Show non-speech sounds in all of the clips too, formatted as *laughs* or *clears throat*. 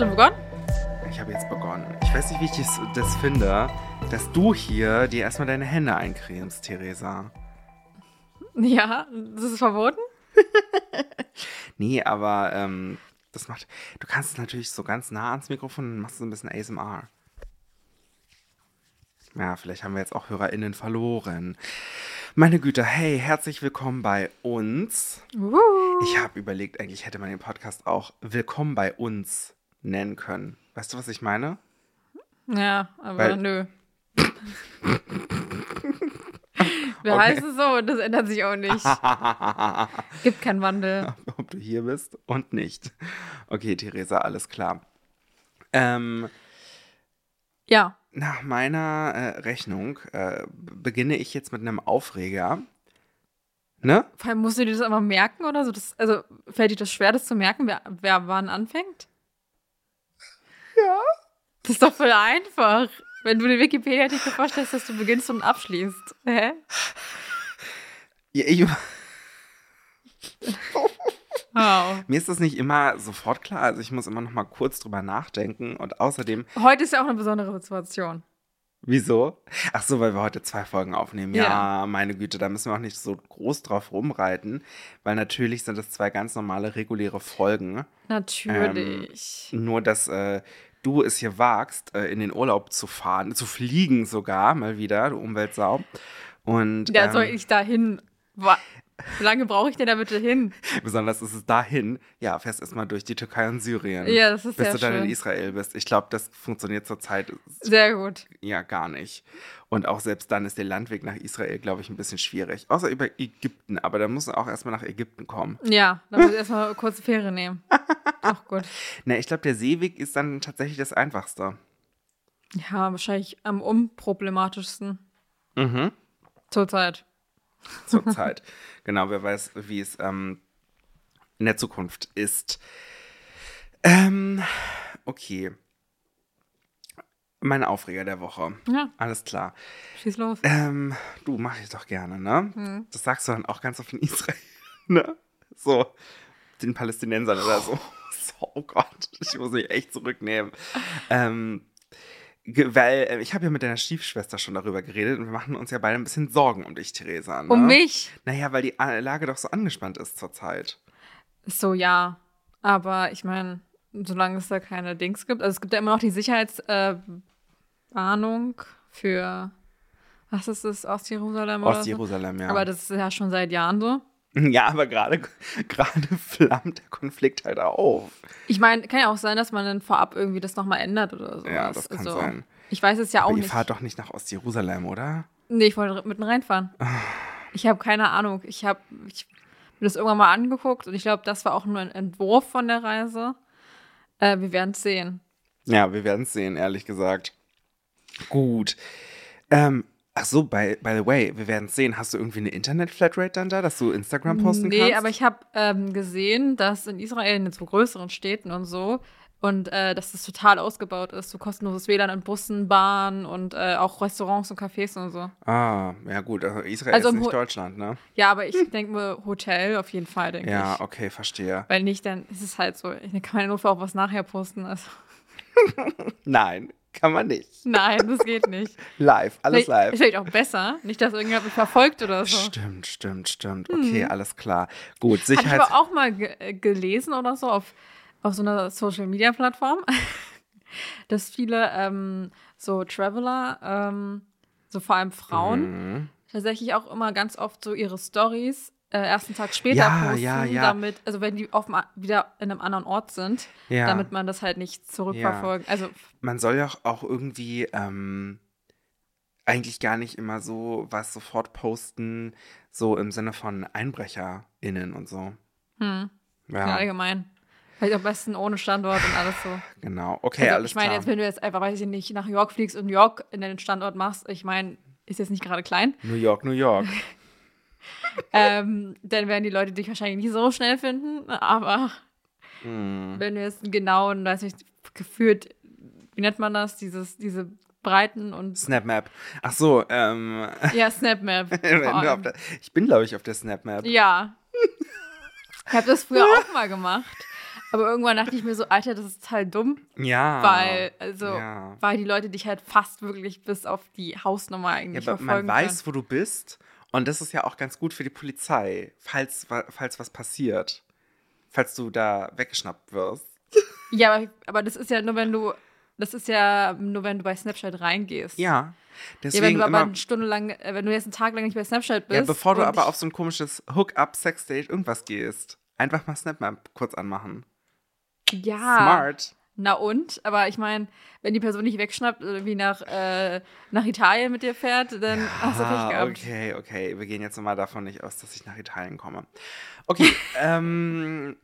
du begonnen? Ich habe jetzt begonnen. Ich weiß nicht, wie ich das, das finde, dass du hier dir erstmal deine Hände eincremst, Theresa. Ja, das ist verboten? *laughs* Nee, aber ähm, das macht. Du kannst es natürlich so ganz nah ans Mikrofon und machst so ein bisschen ASMR. Ja, vielleicht haben wir jetzt auch HörerInnen verloren. Meine Güte, hey, herzlich willkommen bei uns. Uh. Ich habe überlegt, eigentlich hätte man den Podcast auch Willkommen bei uns nennen können. Weißt du, was ich meine? Ja, aber Weil- nö. *laughs* Wer Okay. heißt es so? Das ändert sich auch nicht. *laughs* Gibt keinen Wandel. Ob du hier bist und nicht. Okay, Theresa, alles klar. Ähm, Ja. nach meiner äh, Rechnung äh, beginne ich jetzt mit einem Aufreger. Ne? Vor allem musst du dir das immer merken oder so? Das, also fällt dir das schwer, das zu merken, wer, wer wann anfängt? Ja. Das ist doch voll einfach. Wenn du den Wikipedia-Artikel vorstellst, dass du beginnst und abschließt. Hä? ja ich, Wow. mir ist das nicht immer sofort klar. Also ich muss immer noch mal kurz drüber nachdenken. Und außerdem, Heute ist ja auch eine besondere Situation. wieso? Ach so, weil wir heute zwei Folgen aufnehmen. Ja, Ja. meine Güte, da müssen wir auch nicht so groß drauf rumreiten. Weil natürlich sind das zwei ganz normale, reguläre Folgen. Natürlich. Nur, dass äh, du es hier wagst, äh, in den Urlaub zu fahren, zu fliegen sogar, mal wieder, du Umweltsau. Und ja, ähm, soll ich dahin? Wie lange brauche ich denn da bitte hin? besonders ist es dahin, ja, fährst erstmal durch die Türkei und Syrien. Ja, das ist bis du dann in schön. Israel bist. Ich glaube, das funktioniert zurzeit Sehr gut. ja gar nicht. Und auch selbst dann ist der Landweg nach Israel, glaube ich, ein bisschen schwierig. Außer über Ägypten, aber da musst du auch erstmal nach Ägypten kommen. Ja, da muss ich erstmal kurze Fähre nehmen. *laughs* Ach gut. Na, ich glaube, der Seeweg ist dann tatsächlich das Einfachste. Ja, wahrscheinlich am unproblematischsten Mhm. zurzeit. *laughs* zurzeit. genau, wer weiß, wie es ähm, in der Zukunft ist. Ähm, okay. Mein Aufreger der Woche. Ja, Alles klar. schieß los. Ähm, du mach ich doch gerne, ne? Hm. Das sagst du dann auch ganz oft in Israel, *laughs* ne? So, den Palästinensern oder so. *laughs* so oh Gott, ich muss mich echt zurücknehmen. Ähm, weil äh, ich habe ja mit deiner Stiefschwester schon darüber geredet und wir machen uns ja beide ein bisschen Sorgen um dich, Theresa. Ne? Um mich? Naja, weil die A- Lage doch so angespannt ist zurzeit. So, ja. Aber ich meine, solange es da keine Dings gibt, also es gibt ja immer noch die Sicherheitswarnung äh, für, was ist das, Ostjerusalem oder so? Ostjerusalem, ja. Aber das ist ja schon seit Jahren so. *laughs* ja, aber gerade gerade flammt der Konflikt halt auf. Ich meine, kann ja auch sein, dass man dann vorab irgendwie das nochmal ändert oder so. Ja, das kann sein. Ich weiß es ja auch Aber ihr nicht. fahrt doch nicht nach Ostjerusalem, oder? Nee, ich wollte mitten reinfahren. Ich habe keine Ahnung. Ich habe ich, mir das irgendwann mal angeguckt und ich glaube, das war auch nur ein Entwurf von der Reise. Äh, wir werden es sehen. Ja, wir werden es sehen, ehrlich gesagt. Gut. Ähm, ach so, by, by the way, wir werden es sehen. Hast du irgendwie eine Internet-Flatrate dann da, dass du Instagram posten nee, kannst? aber ich habe ähm, gesehen, dass in Israel in so größeren Städten und so und äh, dass das total ausgebaut ist. So kostenloses WLAN in Bussen, Bahnen und äh, auch Restaurants und Cafés und so. Ah, ja gut, also Israel Also ist nicht Ho- Deutschland, ne? Ja, aber ich *laughs* denke mir Hotel auf jeden Fall, denke Ja, ich. okay, verstehe. Weil nicht, dann ist es halt so. Ich kann ja nur für auch was nachher posten. Also, *laughs* Nein, kann man nicht. nein, das geht nicht. *laughs* Live, alles Vielleicht- live. Ist vielleicht auch besser. Nicht, dass irgendjemand mich verfolgt oder so. Stimmt, stimmt, stimmt. Okay, alles klar. Gut, Hatte ich Sicherheit. aber auch mal ge äh, gelesen oder so auf, auf so einer Social-Media-Plattform, *laughs* dass viele ähm, so Traveler, ähm, so vor allem Frauen, Mhm. tatsächlich auch immer ganz oft so ihre Stories äh, ersten Tag später Ja, posten, ja, ja. damit, also wenn die auf, wieder in einem anderen Ort sind, damit man das halt nicht zurückverfolgen. Also Man soll ja auch- irgendwie ähm, eigentlich gar nicht immer so was sofort posten, so im Sinne von EinbrecherInnen und so. hm, Ja, allgemein. Vielleicht am besten ohne Standort und alles so. genau. Okay, Also, alles ich meine, jetzt, wenn du jetzt einfach, weiß ich nicht, nach New York fliegst und New York in den Standort machst, ich meine, ist jetzt nicht gerade klein, New York, New York. *laughs* ähm, dann werden die Leute dich wahrscheinlich nicht so schnell finden, aber Hm. wenn du jetzt einen genauen, weiß nicht, geführt, wie nennt man das, dieses, diese Breiten und SnapMap. Ach so, ähm, ja, SnapMap. *laughs* der, ich bin, glaube ich, auf der SnapMap. Ja. Ich habe das früher auch mal gemacht. Aber irgendwann dachte ich mir so, Alter, das ist total dumm, Ja. weil, also, ja. weil die Leute dich halt fast wirklich bis auf die Hausnummer eigentlich Ja, aber man verfolgen weiß, wo du bist. Und das ist ja auch ganz gut für die Polizei, falls, falls was passiert. Falls du da weggeschnappt wirst. Ja, aber, aber das ist ja nur, wenn du, das ist ja nur, wenn du bei Snapchat reingehst. Ja. Ja, wenn Deswegen du aber immer, eine Stunde lang, äh, wenn du jetzt einen Tag lang nicht bei Snapchat bist. ja, bevor du aber auf so ein komisches Hook-up-Sexdate irgendwas gehst, einfach mal Snapmap kurz anmachen. Ja. Smart. Na und? Aber ich meine, wenn die Person nicht wegschnappt, irgendwie nach, äh, nach Italien mit dir fährt, dann hast du Pech gehabt. okay, okay. Wir gehen jetzt mal davon nicht aus, dass ich nach Italien komme. Okay, *laughs* ähm,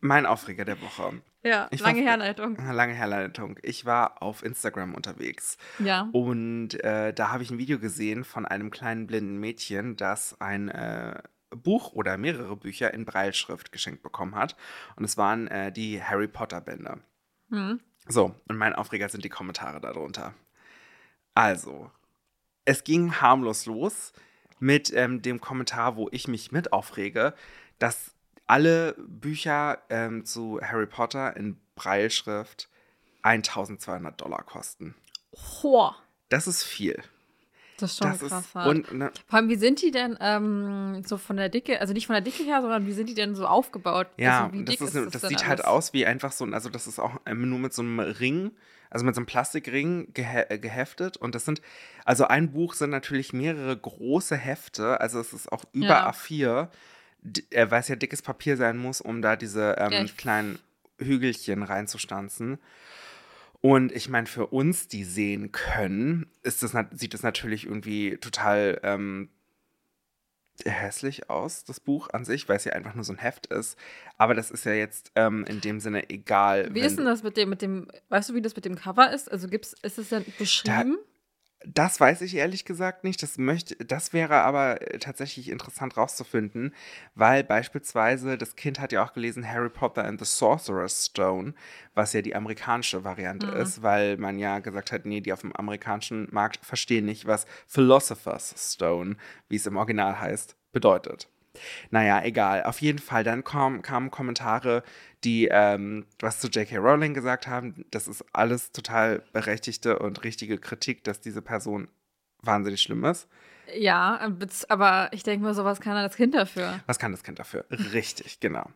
mein Aufreger der Woche. Ja, Ich lange war- Herleitung. *laughs* Lange Herleitung. Ich war auf Instagram unterwegs Ja. und äh, da habe ich ein Video gesehen von einem kleinen blinden Mädchen, das ein äh, Buch oder mehrere Bücher in Breilschrift geschenkt bekommen hat. Und es waren äh, die Harry Potter Bände. Hm. So, und mein Aufreger sind die Kommentare darunter. Also, es ging harmlos los mit ähm, dem Kommentar, wo ich mich mit aufrege, dass alle Bücher ähm, zu Harry Potter in Breilschrift 1200 Dollar kosten. Boah, Das ist viel. Das ist schon Das krass ist, und ne, Vor allem, wie sind die denn ähm, so von der Dicke, also nicht von der Dicke her, sondern wie sind die denn so aufgebaut? Ja, also wie das, ist, ist das denn sieht halt alles? aus wie einfach so ein, also das ist auch nur mit so einem Ring, also mit so einem Plastikring gehe äh, geheftet. Und das sind, also ein Buch sind natürlich mehrere große Hefte, also es ist auch über Ja. A4, d- äh, weil es ja dickes Papier sein muss, um da diese ähm, Ja, kleinen Hügelchen reinzustanzen. Und ich meine, für uns, die sehen können, ist das, sieht das natürlich irgendwie total ähm, hässlich aus, das Buch an sich, weil es ja einfach nur so ein Heft ist. Aber das ist ja jetzt ähm, in dem Sinne egal. Wie ist denn das mit dem, mit dem, weißt du, wie das mit dem Cover ist? Also gibt's, ist es denn beschrieben? Das weiß ich ehrlich gesagt nicht. Das möchte, das wäre aber äh, tatsächlich interessant rauszufinden, weil beispielsweise das Kind hat ja auch gelesen Harry Potter and the Sorcerer's Stone, was ja die amerikanische Variante Mhm. ist, weil man ja gesagt hat, nee, die auf dem amerikanischen Markt verstehen nicht, was Philosopher's Stone, wie es im Original heißt, bedeutet. Naja, egal. Auf jeden Fall, dann kam, kamen Kommentare, die ähm, was zu J.K. Rowling gesagt haben. Das ist alles total berechtigte und richtige Kritik, dass diese Person wahnsinnig schlimm ist. Ja, aber ich denke mir, sowas kann dann das Kind dafür. Was kann das Kind dafür? Richtig, genau.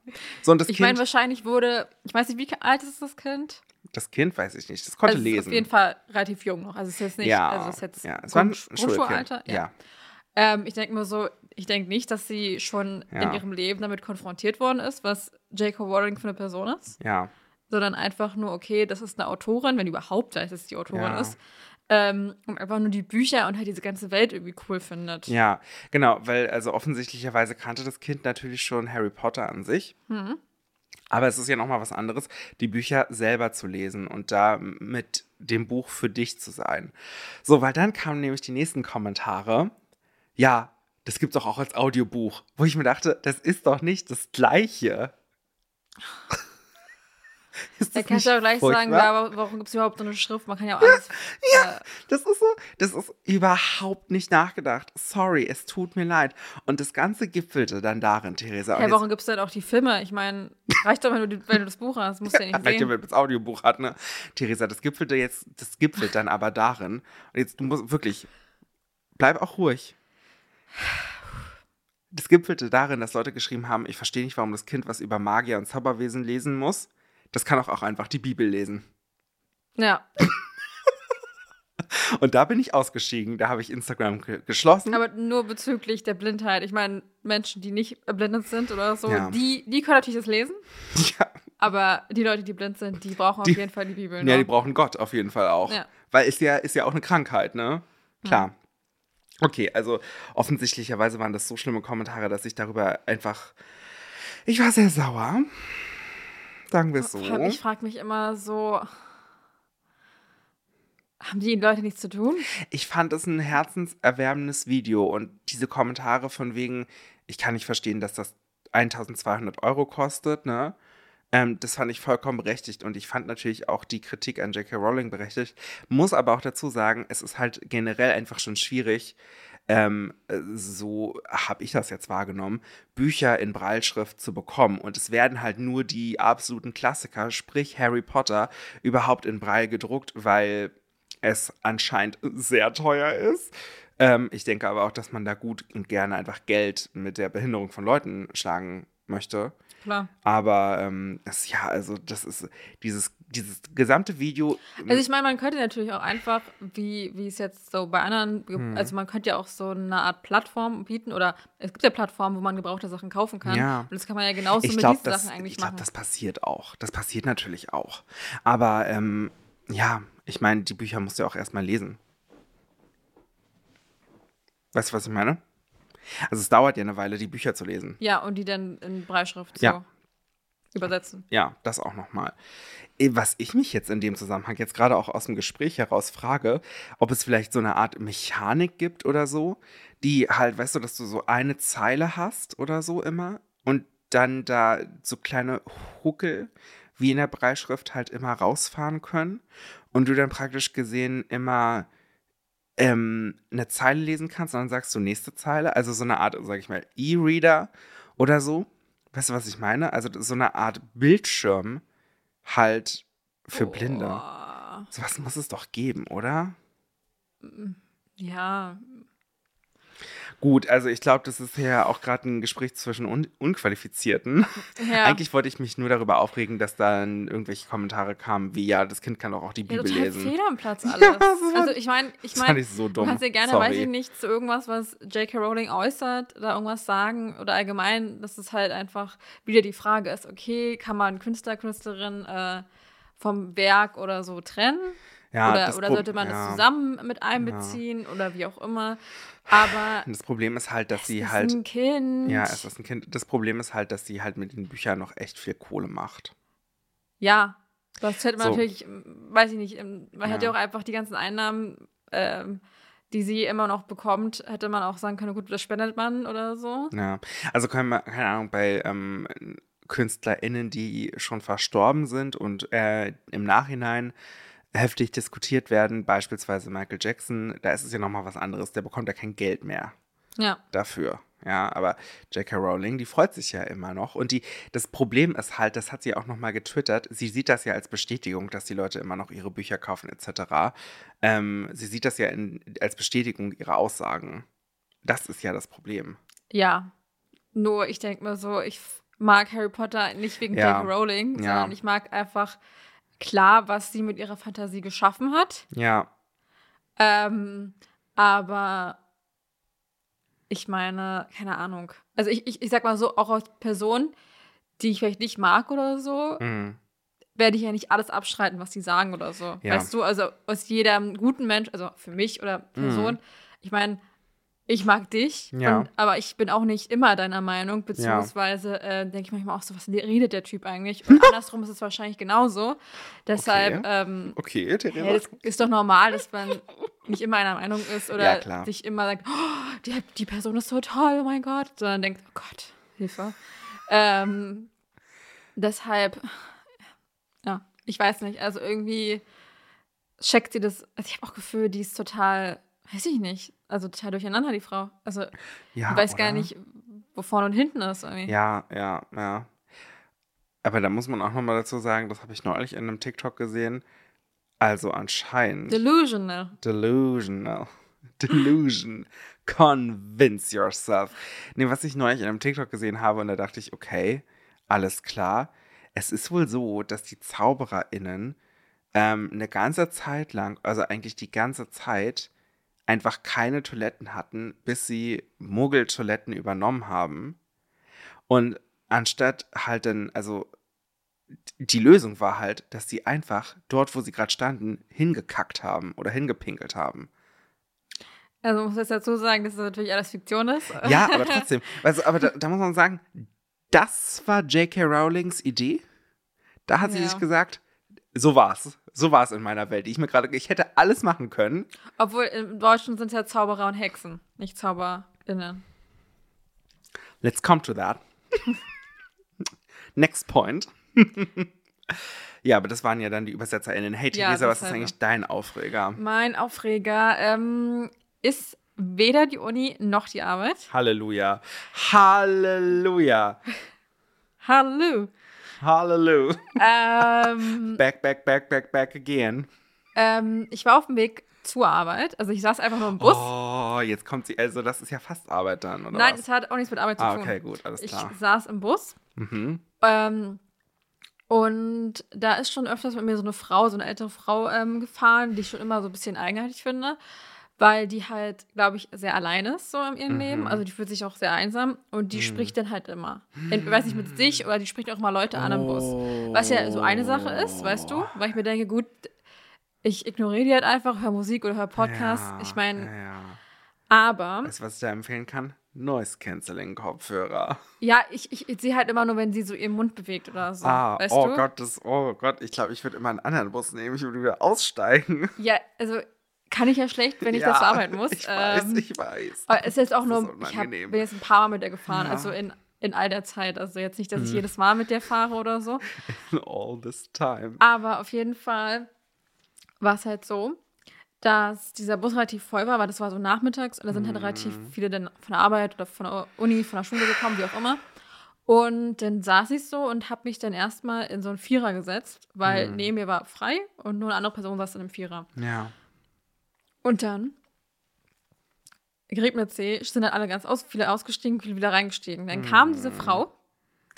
So, und das Ich meine, wahrscheinlich wurde, ich weiß nicht, wie alt ist das Kind? das Kind weiß ich nicht, das konnte also es ist lesen. auf jeden Fall relativ jung noch. Also es ist jetzt nicht, ja, also es ist jetzt ja, es war ein. Grundschulalter. Ja. Ähm, ich denke mir so, ich denke nicht, dass sie schon Ja. in ihrem Leben damit konfrontiert worden ist, was J.K. Rowling für eine Person ist, ja, sondern einfach nur, okay, das ist eine Autorin, wenn überhaupt weiß, dass es die Autorin Ja. ist. Ähm, und einfach nur die Bücher und halt diese ganze Welt irgendwie cool findet. ja, genau, weil also offensichtlicherweise kannte das Kind natürlich schon Harry Potter an sich. Mhm. Aber es ist ja nochmal was anderes, die Bücher selber zu lesen und da mit dem Buch für dich zu sein. So, weil dann kamen nämlich die nächsten Kommentare. Ja, das gibt es doch auch als Audiobuch. Wo ich mir dachte, das ist doch nicht das Gleiche. *laughs* ist Da kannst du auch gleich sagen, furchtbar? ja, aber warum gibt es überhaupt so eine Schrift? Man kann ja auch alles. *laughs* Ja, das ist so, das ist überhaupt nicht nachgedacht. Sorry, es tut mir leid. Und das Ganze gipfelte dann darin, Theresa. Äh, ja, warum gibt es denn auch die Filme? Ich meine, reicht doch, wenn du, wenn du das Buch hast. Musst du ja nicht *laughs* Reicht ja, sehen. wenn man das Audiobuch hat, ne? Theresa, das gipfelte jetzt, das gipfelt dann aber darin. Und jetzt, du musst wirklich, bleib auch ruhig. Das gipfelte darin, dass Leute geschrieben haben, ich verstehe nicht, warum das Kind was über Magier und Zauberwesen lesen muss. Das kann auch, auch einfach die Bibel lesen. Ja, *laughs* Und da bin ich ausgestiegen. Da habe ich Instagram ge geschlossen. aber nur bezüglich der Blindheit. Ich meine, Menschen, die nicht erblindet sind oder so, Ja. die, die können natürlich das lesen. *laughs* ja, Aber die Leute, die blind sind, die brauchen Die- auf jeden Fall die Bibel. ja, ne? die brauchen Gott auf jeden Fall auch. Ja. Weil ist ja, ist ja auch eine Krankheit, ne? Klar. Okay, also offensichtlicherweise waren das so schlimme Kommentare, dass ich darüber einfach. Ich war sehr sauer. Sagen wir es so. Ich frage mich immer so, haben die Leute nichts zu tun? Ich fand es ein herzenserwärmendes Video und diese Kommentare von wegen, ich kann nicht verstehen, dass das 1200 Euro kostet, ne? Ähm, das fand ich vollkommen berechtigt und ich fand natürlich auch die Kritik an J.K. Rowling berechtigt. Muss aber auch dazu sagen, es ist halt generell einfach schon schwierig, ähm, so habe ich das jetzt wahrgenommen, Bücher in Breilschrift zu bekommen. Und es werden halt nur die absoluten Klassiker, sprich Harry Potter, überhaupt in Breil gedruckt, weil es anscheinend sehr teuer ist. Ähm, ich denke aber auch, dass man da gut und gerne einfach Geld mit der Behinderung von Leuten schlagen möchte. Klar. Aber ähm, das, ja, also das ist dieses, dieses gesamte Video. Also ich meine, man könnte natürlich auch einfach, wie, wie es jetzt so bei anderen, Hm. also man könnte ja auch so eine Art Plattform bieten oder es gibt ja Plattformen, wo man gebrauchte Sachen kaufen kann. Ja. Und das kann man ja genauso ich mit glaube, diesen das, Sachen eigentlich ich glaub, machen. das passiert auch. Das passiert natürlich auch. Aber ähm, ja, ich meine, die Bücher musst du ja auch erstmal lesen. Weißt du, was ich meine? Also es dauert ja eine Weile, die Bücher zu lesen. ja, und die dann in Breitschrift Ja. so übersetzen. Ja, das auch nochmal. Was ich mich jetzt in dem Zusammenhang jetzt gerade auch aus dem Gespräch heraus frage, ob es vielleicht so eine Art Mechanik gibt oder so, die halt, weißt du, dass du so eine Zeile hast oder so immer und dann da so kleine Huckel wie in der Breitschrift halt immer rausfahren können und du dann praktisch gesehen immer ähm, eine Zeile lesen kannst und dann sagst du nächste Zeile, also so eine Art, sag ich mal, E-Reader oder so. Weißt du, was ich meine? Also so eine Art Bildschirm halt für Blinde. Boah. Sowas muss es doch geben, oder? Ja, Gut, also ich glaube, das ist ja auch gerade ein Gespräch zwischen Un Unqualifizierten. ja. *laughs* Eigentlich wollte ich mich nur darüber aufregen, dass dann irgendwelche Kommentare kamen, wie ja, das Kind kann doch auch die ja, Bibel total lesen. fehl am Platz alles. Ja, also ich meine, ich meine, so du kannst ja gerne, Sorry. weiß ich nicht, zu irgendwas, was J.K. Rowling äußert, da irgendwas sagen oder allgemein, dass es halt einfach wieder die Frage ist, okay, kann man Künstler, Künstlerin äh, vom Werk oder so trennen? Ja, oder das oder sollte man ja. es zusammen mit einbeziehen oder wie auch immer. Aber Das Problem ist halt, dass es sie ist halt. ein Kind. Ja, es ist ein Kind. Das Problem ist halt, dass sie halt mit den Büchern noch echt viel Kohle macht. Ja, das hätte man So. natürlich, ähm, weiß ich nicht, ähm, man hätte Ja. auch einfach die ganzen Einnahmen, ähm, die sie immer noch bekommt, hätte man auch sagen können, gut, das spendet man oder so. Ja, also können wir, keine Ahnung, bei ähm, KünstlerInnen, die schon verstorben sind und äh, im Nachhinein heftig diskutiert werden, beispielsweise Michael Jackson, da ist es ja nochmal was anderes, der bekommt ja kein Geld mehr Ja, dafür. Ja, aber J.K. Rowling, die freut sich ja immer noch. Und die, das Problem ist halt, das hat sie auch nochmal getwittert, sie sieht das ja als Bestätigung, dass die Leute immer noch ihre Bücher kaufen, etc. Ähm, sie sieht das ja in, als Bestätigung ihrer Aussagen. Das ist ja das Problem. ja. Nur ich denke mir so, ich mag Harry Potter nicht wegen Ja. J.K. Rowling, Ja. sondern ich mag einfach klar, was sie mit ihrer Fantasie geschaffen hat. Ja, Ähm, aber ich meine, keine Ahnung. Also ich, ich, ich sag mal so, auch als Person, die ich vielleicht nicht mag oder so, mhm. werde ich ja nicht alles abstreiten, was die sagen oder so. Ja. Weißt du, also aus jedem guten Mensch, also für mich oder Person, ich meine, ich mag dich. Ja. und, aber ich bin auch nicht immer deiner Meinung, beziehungsweise äh, denke ich manchmal auch so, was redet der Typ eigentlich? Und andersrum ist es wahrscheinlich genauso. Deshalb, Okay. ähm, Okay, Theresa. hey, ist doch normal, dass man nicht immer einer Meinung ist oder Ja, sich immer sagt, oh, die, die Person ist so toll, oh mein Gott, sondern denkt, oh Gott, Hilfe. Ähm, deshalb, ja, ich weiß nicht, also irgendwie checkt sie das, also ich habe auch Gefühl, die ist total, weiß ich nicht, also total durcheinander, die Frau. Also ja, ich weiß gar oder? nicht, wo vorne und hinten ist irgendwie. Ja, ja, ja. Aber da muss man auch nochmal dazu sagen, das habe ich neulich in einem TikTok gesehen. Also anscheinend. Delusional. Delusional. *laughs* Delusion. Convince yourself. Nee, was ich neulich in einem TikTok gesehen habe, und da dachte ich, okay, alles klar. Es ist wohl so, dass die ZaubererInnen ähm, eine ganze Zeit lang, also eigentlich die ganze Zeit, einfach keine Toiletten hatten, bis sie Muggeltoiletten übernommen haben. Und anstatt halt dann, also die Lösung war halt, dass sie einfach dort, wo sie gerade standen, hingekackt haben oder hingepinkelt haben. Also muss ich jetzt dazu sagen, dass das natürlich alles Fiktion ist. Ja, aber trotzdem. *laughs* Also, aber da, da muss man sagen, das war J.K. Rowlings Idee. Da hat sie Ja. sich gesagt, so war's. So war's in meiner Welt. die Ich mir gerade, ich hätte alles machen können. Obwohl im Deutschen sind es ja Zauberer und Hexen, nicht ZauberInnen. Let's come to that. Next point. ja, aber das waren ja dann die ÜbersetzerInnen. Hey, Ja, Theresa, was ist deshalb. eigentlich dein Aufreger? Mein Aufreger ähm, ist weder die Uni noch die Arbeit. Halleluja. Halleluja. *laughs* Hallo. Halleluja. ähm, *laughs* Back, back, back, back, back again. ähm, ich war auf dem Weg zur Arbeit. Also ich saß einfach nur im Bus. Oh, jetzt kommt sie. Also, das ist ja fast Arbeit dann, oder Nein, was? es hat auch nichts mit Arbeit zu Ah, tun. okay, gut, alles Ich klar. saß im Bus. Mhm. Ähm, und da ist schon öfters mit mir so eine Frau, so eine ältere Frau ähm, gefahren, die ich schon immer so ein bisschen eigenartig finde, weil die halt, glaube ich, sehr allein ist so in ihrem Mhm. Leben. Also die fühlt sich auch sehr einsam und die spricht dann halt immer. Ich weiß nicht, mit sich oder die spricht auch mal Leute an am Bus. Was ja so eine Sache ist, weißt du? Weil ich mir denke, gut, ich ignoriere die halt einfach, höre Musik oder höre Podcasts. Ja, ich meine, Ja, ja. aber Weißt du, was ich da empfehlen kann? Noise Cancelling Kopfhörer. ja, ich, ich, ich sehe halt immer nur, wenn sie so ihren Mund bewegt oder so. ah, weißt oh du? Gott, das, oh Gott, ich glaube, ich würde immer einen anderen Bus nehmen. Ich würde wieder aussteigen. Ja, also kann ich ja schlecht, wenn ich ja, das arbeiten muss. *laughs* Ich weiß, Ähm, ich weiß. aber es ist jetzt auch nur, ich hab, bin jetzt ein paar Mal mit der gefahren, Ja. also in, in all der Zeit. Also jetzt nicht, dass ich jedes Mal mit der fahre oder so. *laughs* All this time. Aber auf jeden Fall war es halt so, dass dieser Bus relativ voll war, weil das war so nachmittags und da sind halt relativ Mhm. viele dann von der Arbeit oder von der Uni, von der Schule gekommen, wie auch immer. Und dann saß ich so und habe mich dann erstmal in so einen Vierer gesetzt, weil Mhm. neben mir war frei und nur eine andere Person saß in einem Vierer. Ja. Und dann, Gerät mit C, sind dann alle ganz aus, viele ausgestiegen, viele wieder reingestiegen. Dann kam diese Frau,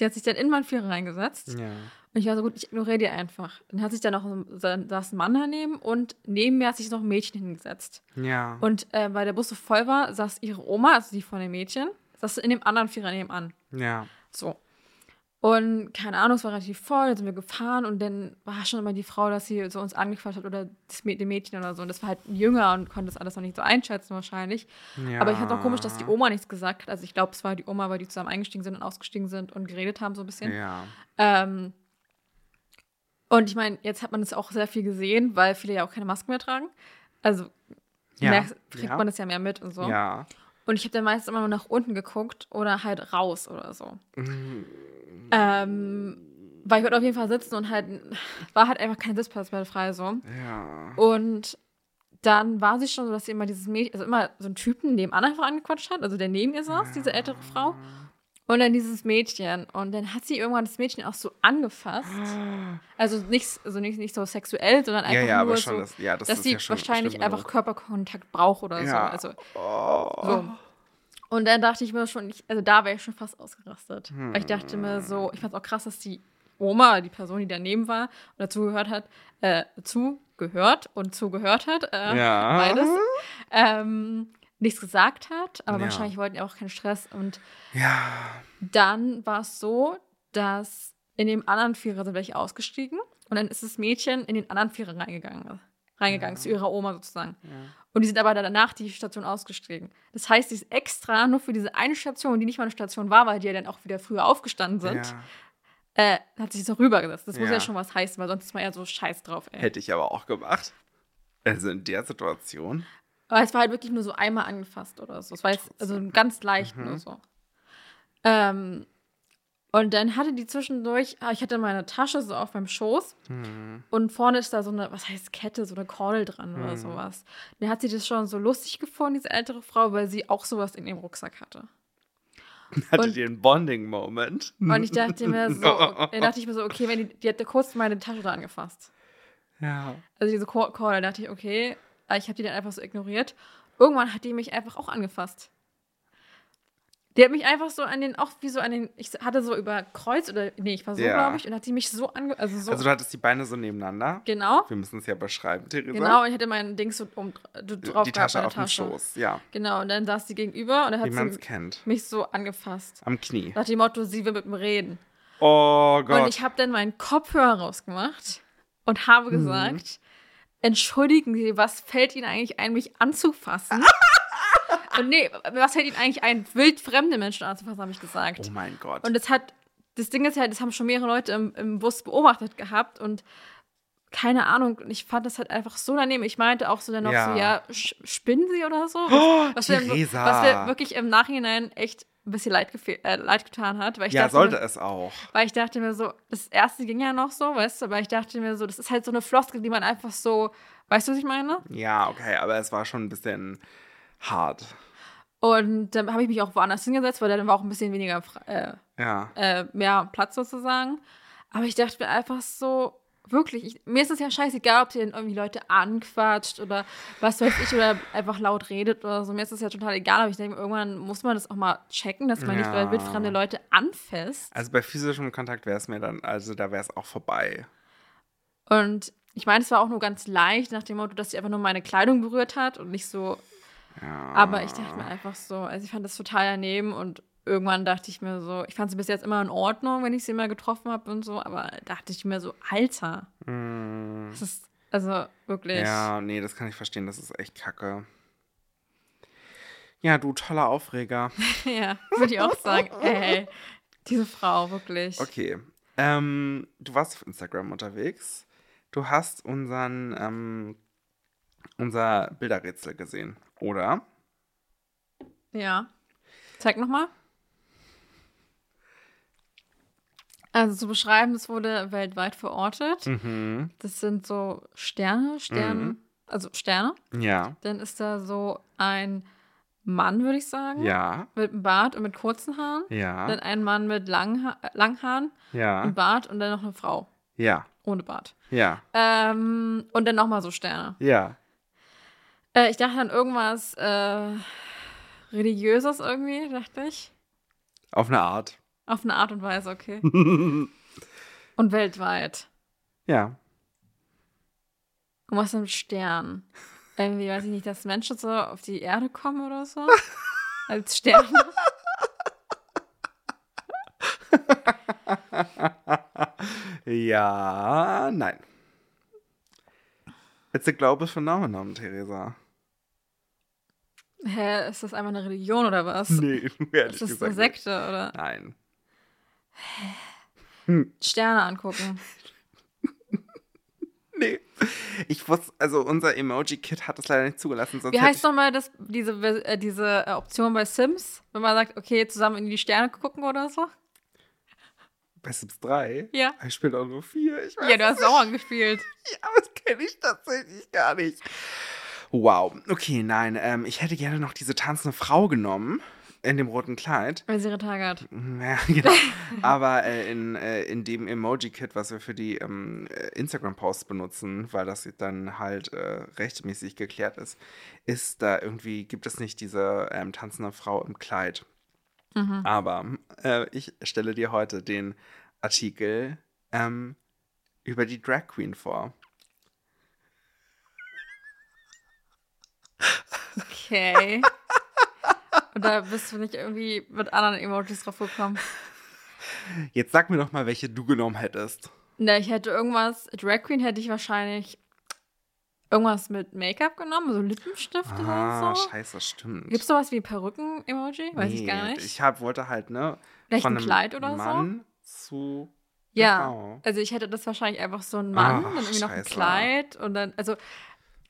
die hat sich dann in meinen Vierer reingesetzt. Ja. Und ich war so gut, ich ignoriere die einfach. Dann hat sich da noch saß ein Mann daneben und neben mir hat sich noch ein Mädchen hingesetzt. Ja. Und äh, weil der Bus so voll war, saß ihre Oma, also die von dem Mädchen, saß in dem anderen Vierer nebenan. ja. So. Und keine Ahnung, es war relativ voll, dann sind wir gefahren und dann war schon immer die Frau, dass sie so uns angequatscht hat oder das, Mädchen oder so. Und das war halt jünger und konnte das alles noch nicht so einschätzen wahrscheinlich. ja. Aber ich fand auch komisch, dass die Oma nichts gesagt hat. Also ich glaube, es war die Oma, weil die zusammen eingestiegen sind und ausgestiegen sind und geredet haben so ein bisschen. Ja. Ähm, und ich meine, jetzt hat man es auch sehr viel gesehen, weil viele ja auch keine Masken mehr tragen. Also Ja. merkst, kriegt man das ja mehr mit und so. Ja. Und ich habe dann meistens immer nur nach unten geguckt oder halt raus oder so. Mhm. Ähm, weil ich wollte auf jeden Fall sitzen und halt war halt einfach kein Sitzplatz mehr frei so. Ja. Und dann war sie schon so, dass sie immer dieses Mädchen, also immer so einen Typen nebenan einfach angequatscht hat, also der neben ihr saß, diese ältere Frau. Und dann dieses Mädchen. Und dann hat sie irgendwann das Mädchen auch so angefasst. Also nicht, also nicht, nicht so sexuell, sondern einfach Ja, ja, nur so, das, ja, das dass sie wahrscheinlich einfach. Körperkontakt braucht oder so. Also Oh. so. Und dann dachte ich mir schon, ich, also da wäre ich schon fast ausgerastet. Hm. Weil ich dachte mir so, ich fand es auch krass, dass die Oma, die Person, die daneben war und dazugehört hat, äh, zugehört und zugehört hat, äh, Ja. beides, ähm, nichts gesagt hat, aber Ja. wahrscheinlich wollten die auch keinen Stress. Und Ja. dann war es so, dass in dem anderen Vierer sind welche ausgestiegen und dann ist das Mädchen in den anderen Vierer reingegangen, reingegangen zu ihrer Oma sozusagen. Und die sind aber danach die Station ausgestiegen. Das heißt, die ist extra nur für diese eine Station, die nicht mal eine Station war, weil die ja dann auch wieder früher aufgestanden sind, ja. äh, hat sich so rübergesetzt. Das muss Ja. ja schon was heißen, weil sonst ist man ja so scheiß drauf, ey. Hätte ich aber auch gemacht. Also in der Situation. Aber es war halt wirklich nur so einmal angefasst oder so. Es war jetzt also ganz leicht Mhm. nur so. Ähm, und dann hatte die zwischendurch, ah, ich hatte meine Tasche so auf meinem Schoß Hm. und vorne ist da so eine, was heißt Kette, so eine Kordel dran oder Mhm. sowas. Dann hat sie das schon so lustig gefunden, diese ältere Frau, weil sie auch sowas in ihrem Rucksack hatte. *laughs* Hattet Und- ihr einen Bonding-Moment? Und ich dachte mir so, *laughs* dann dachte ich mir so, okay, wenn die, die hatte kurz meine Tasche da angefasst. Ja. Also diese Kor- Kordel, dachte ich, okay, ich habe die dann einfach so ignoriert. Irgendwann hat die mich einfach auch angefasst. Die hat mich einfach so an den, auch wie so an den, ich hatte so über Kreuz oder, nee, ich war so, Ja. glaube ich, und hat die mich so ange, also so, Also du hattest die Beine so nebeneinander. genau, Wir müssen es ja beschreiben, Theresa. genau, und ich hatte mein Ding so um, drauf die Tasche auf dem Schoß, ja. Genau, und dann saß sie gegenüber und dann hat sie kennt. mich so angefasst. Am Knie. Nach dem Motto, sie will mit mir reden. Oh Gott. Und ich habe dann meinen Kopfhörer rausgemacht und habe Mhm. Entschuldigen Sie, was fällt Ihnen eigentlich ein, mich anzufassen? *laughs* und nee, was fällt Ihnen eigentlich ein, wildfremde Menschen anzufassen, habe ich gesagt. oh mein Gott. Und das hat, das Ding ist halt, das haben schon mehrere Leute im, im Bus beobachtet gehabt und keine Ahnung, und ich fand das halt einfach so daneben. Ich meinte auch so dann noch Ja. so, ja, spinnen Sie oder so? Oh, *gasps* was, Theresa. was mir wirklich im Nachhinein echt ein bisschen leid, äh, leid getan hat. Weil ich ja, dachte sollte mir, es auch. weil ich dachte mir so, das erste ging ja noch so, weißt du, aber ich dachte mir so, das ist halt so eine Floskel, die man einfach so, weißt du, was ich meine? Ja, okay, aber es war schon ein bisschen Hart. Und dann habe ich mich auch woanders hingesetzt, weil dann war auch ein bisschen weniger, äh, Ja. äh, mehr Platz sozusagen. Aber ich dachte mir einfach so, wirklich, ich, mir ist es ja scheißegal, ob ihr dann irgendwie Leute anquatscht oder was weiß ich oder einfach laut redet oder so. Mir ist das ja total egal, aber ich denke, irgendwann muss man das auch mal checken, dass man nicht Ja. wildfremde Leute anfasst. Also bei physischem Kontakt wäre es mir dann, also da wäre es auch vorbei. Und ich meine, es war auch nur ganz leicht, nach dem Motto, dass sie einfach nur meine Kleidung berührt hat und nicht so. Ja. Aber ich dachte mir einfach so, also ich fand das total daneben und irgendwann dachte ich mir so, ich fand sie bis jetzt immer in Ordnung, wenn ich sie mal getroffen habe und so, aber dachte ich mir so, Alter, Mm, das ist also wirklich. ja, nee, das kann ich verstehen. Das ist echt kacke. Ja, du toller Aufreger. *laughs* Ja, würde ich auch sagen. *laughs* Ey, diese Frau, wirklich. Okay. Ähm, du warst auf Instagram unterwegs. Du hast unseren, ähm, unser Bilderrätsel gesehen, oder? Ja. Zeig nochmal. Also zu beschreiben, es wurde weltweit verortet. Mhm. Das sind so Sterne, Sterne, Mhm. also Sterne. Ja. Dann ist da so ein Mann, würde ich sagen. Ja. Mit einem Bart und mit kurzen Haaren. Dann Ja. ein Mann mit langen, ha langen Haaren Ja. und Bart und dann noch eine Frau Ja. ohne Bart. Ja. Ähm, und dann nochmal so Sterne. Ja. Äh, ich dachte an irgendwas äh, Religiöses irgendwie, dachte ich. Auf eine Art. Auf eine Art und Weise, okay. *laughs* und weltweit. Ja. Und was mit Sternen? Irgendwie, weiß ich nicht, dass Menschen so auf die Erde kommen oder so? *laughs* Als Sterne? ja, nein. It's a global phenomenon, Theresa. Hä, ist das einfach eine Religion oder was? Nee, *laughs* ehrlich ist das gesagt. eine nicht. Sekte oder? Nein. Sterne angucken. *laughs* Nee. Ich wusste, also unser Emoji-Kit hat es leider nicht zugelassen. Sonst Wie heißt nochmal das, diese, äh, diese äh, Option bei Sims? Wenn man sagt, okay, zusammen in die Sterne gucken oder so? bei Sims 3? Ja. Ich spiele auch nur 4. Ich weiß Ja, du hast auch angespielt. *laughs* Ja, aber das kenne ich tatsächlich gar nicht. Wow. Okay, nein. Ähm, ich hätte gerne noch diese tanzende Frau genommen. In dem roten Kleid. Weil sie Tage hat. Ja, *laughs* genau. Aber äh, in, äh, in dem Emoji-Kit, was wir für die ähm, äh, Instagram-Posts benutzen, weil das dann halt äh, rechtmäßig geklärt ist, ist da irgendwie, gibt es nicht diese ähm, tanzende Frau im Kleid. Mhm. Aber äh, ich stelle dir heute den Artikel ähm, über die Drag Queen vor. Okay. Und da bist du nicht irgendwie mit anderen Emojis drauf gekommen. Jetzt sag mir doch mal, welche du genommen hättest. Na, ich hätte irgendwas, Drag Queen hätte ich wahrscheinlich irgendwas mit Make-up genommen, so Lippenstift Ah, oder so. scheiße, stimmt. Gibt es sowas wie Perücken-Emoji? Weiß ich gar Nee, nicht. Ich hab, wollte halt, ne? Vielleicht von ein Kleid oder so? Mann zu ja, Frau. also ich hätte das wahrscheinlich einfach so ein Mann, Ach, dann irgendwie noch ein scheiße. Kleid und dann, also,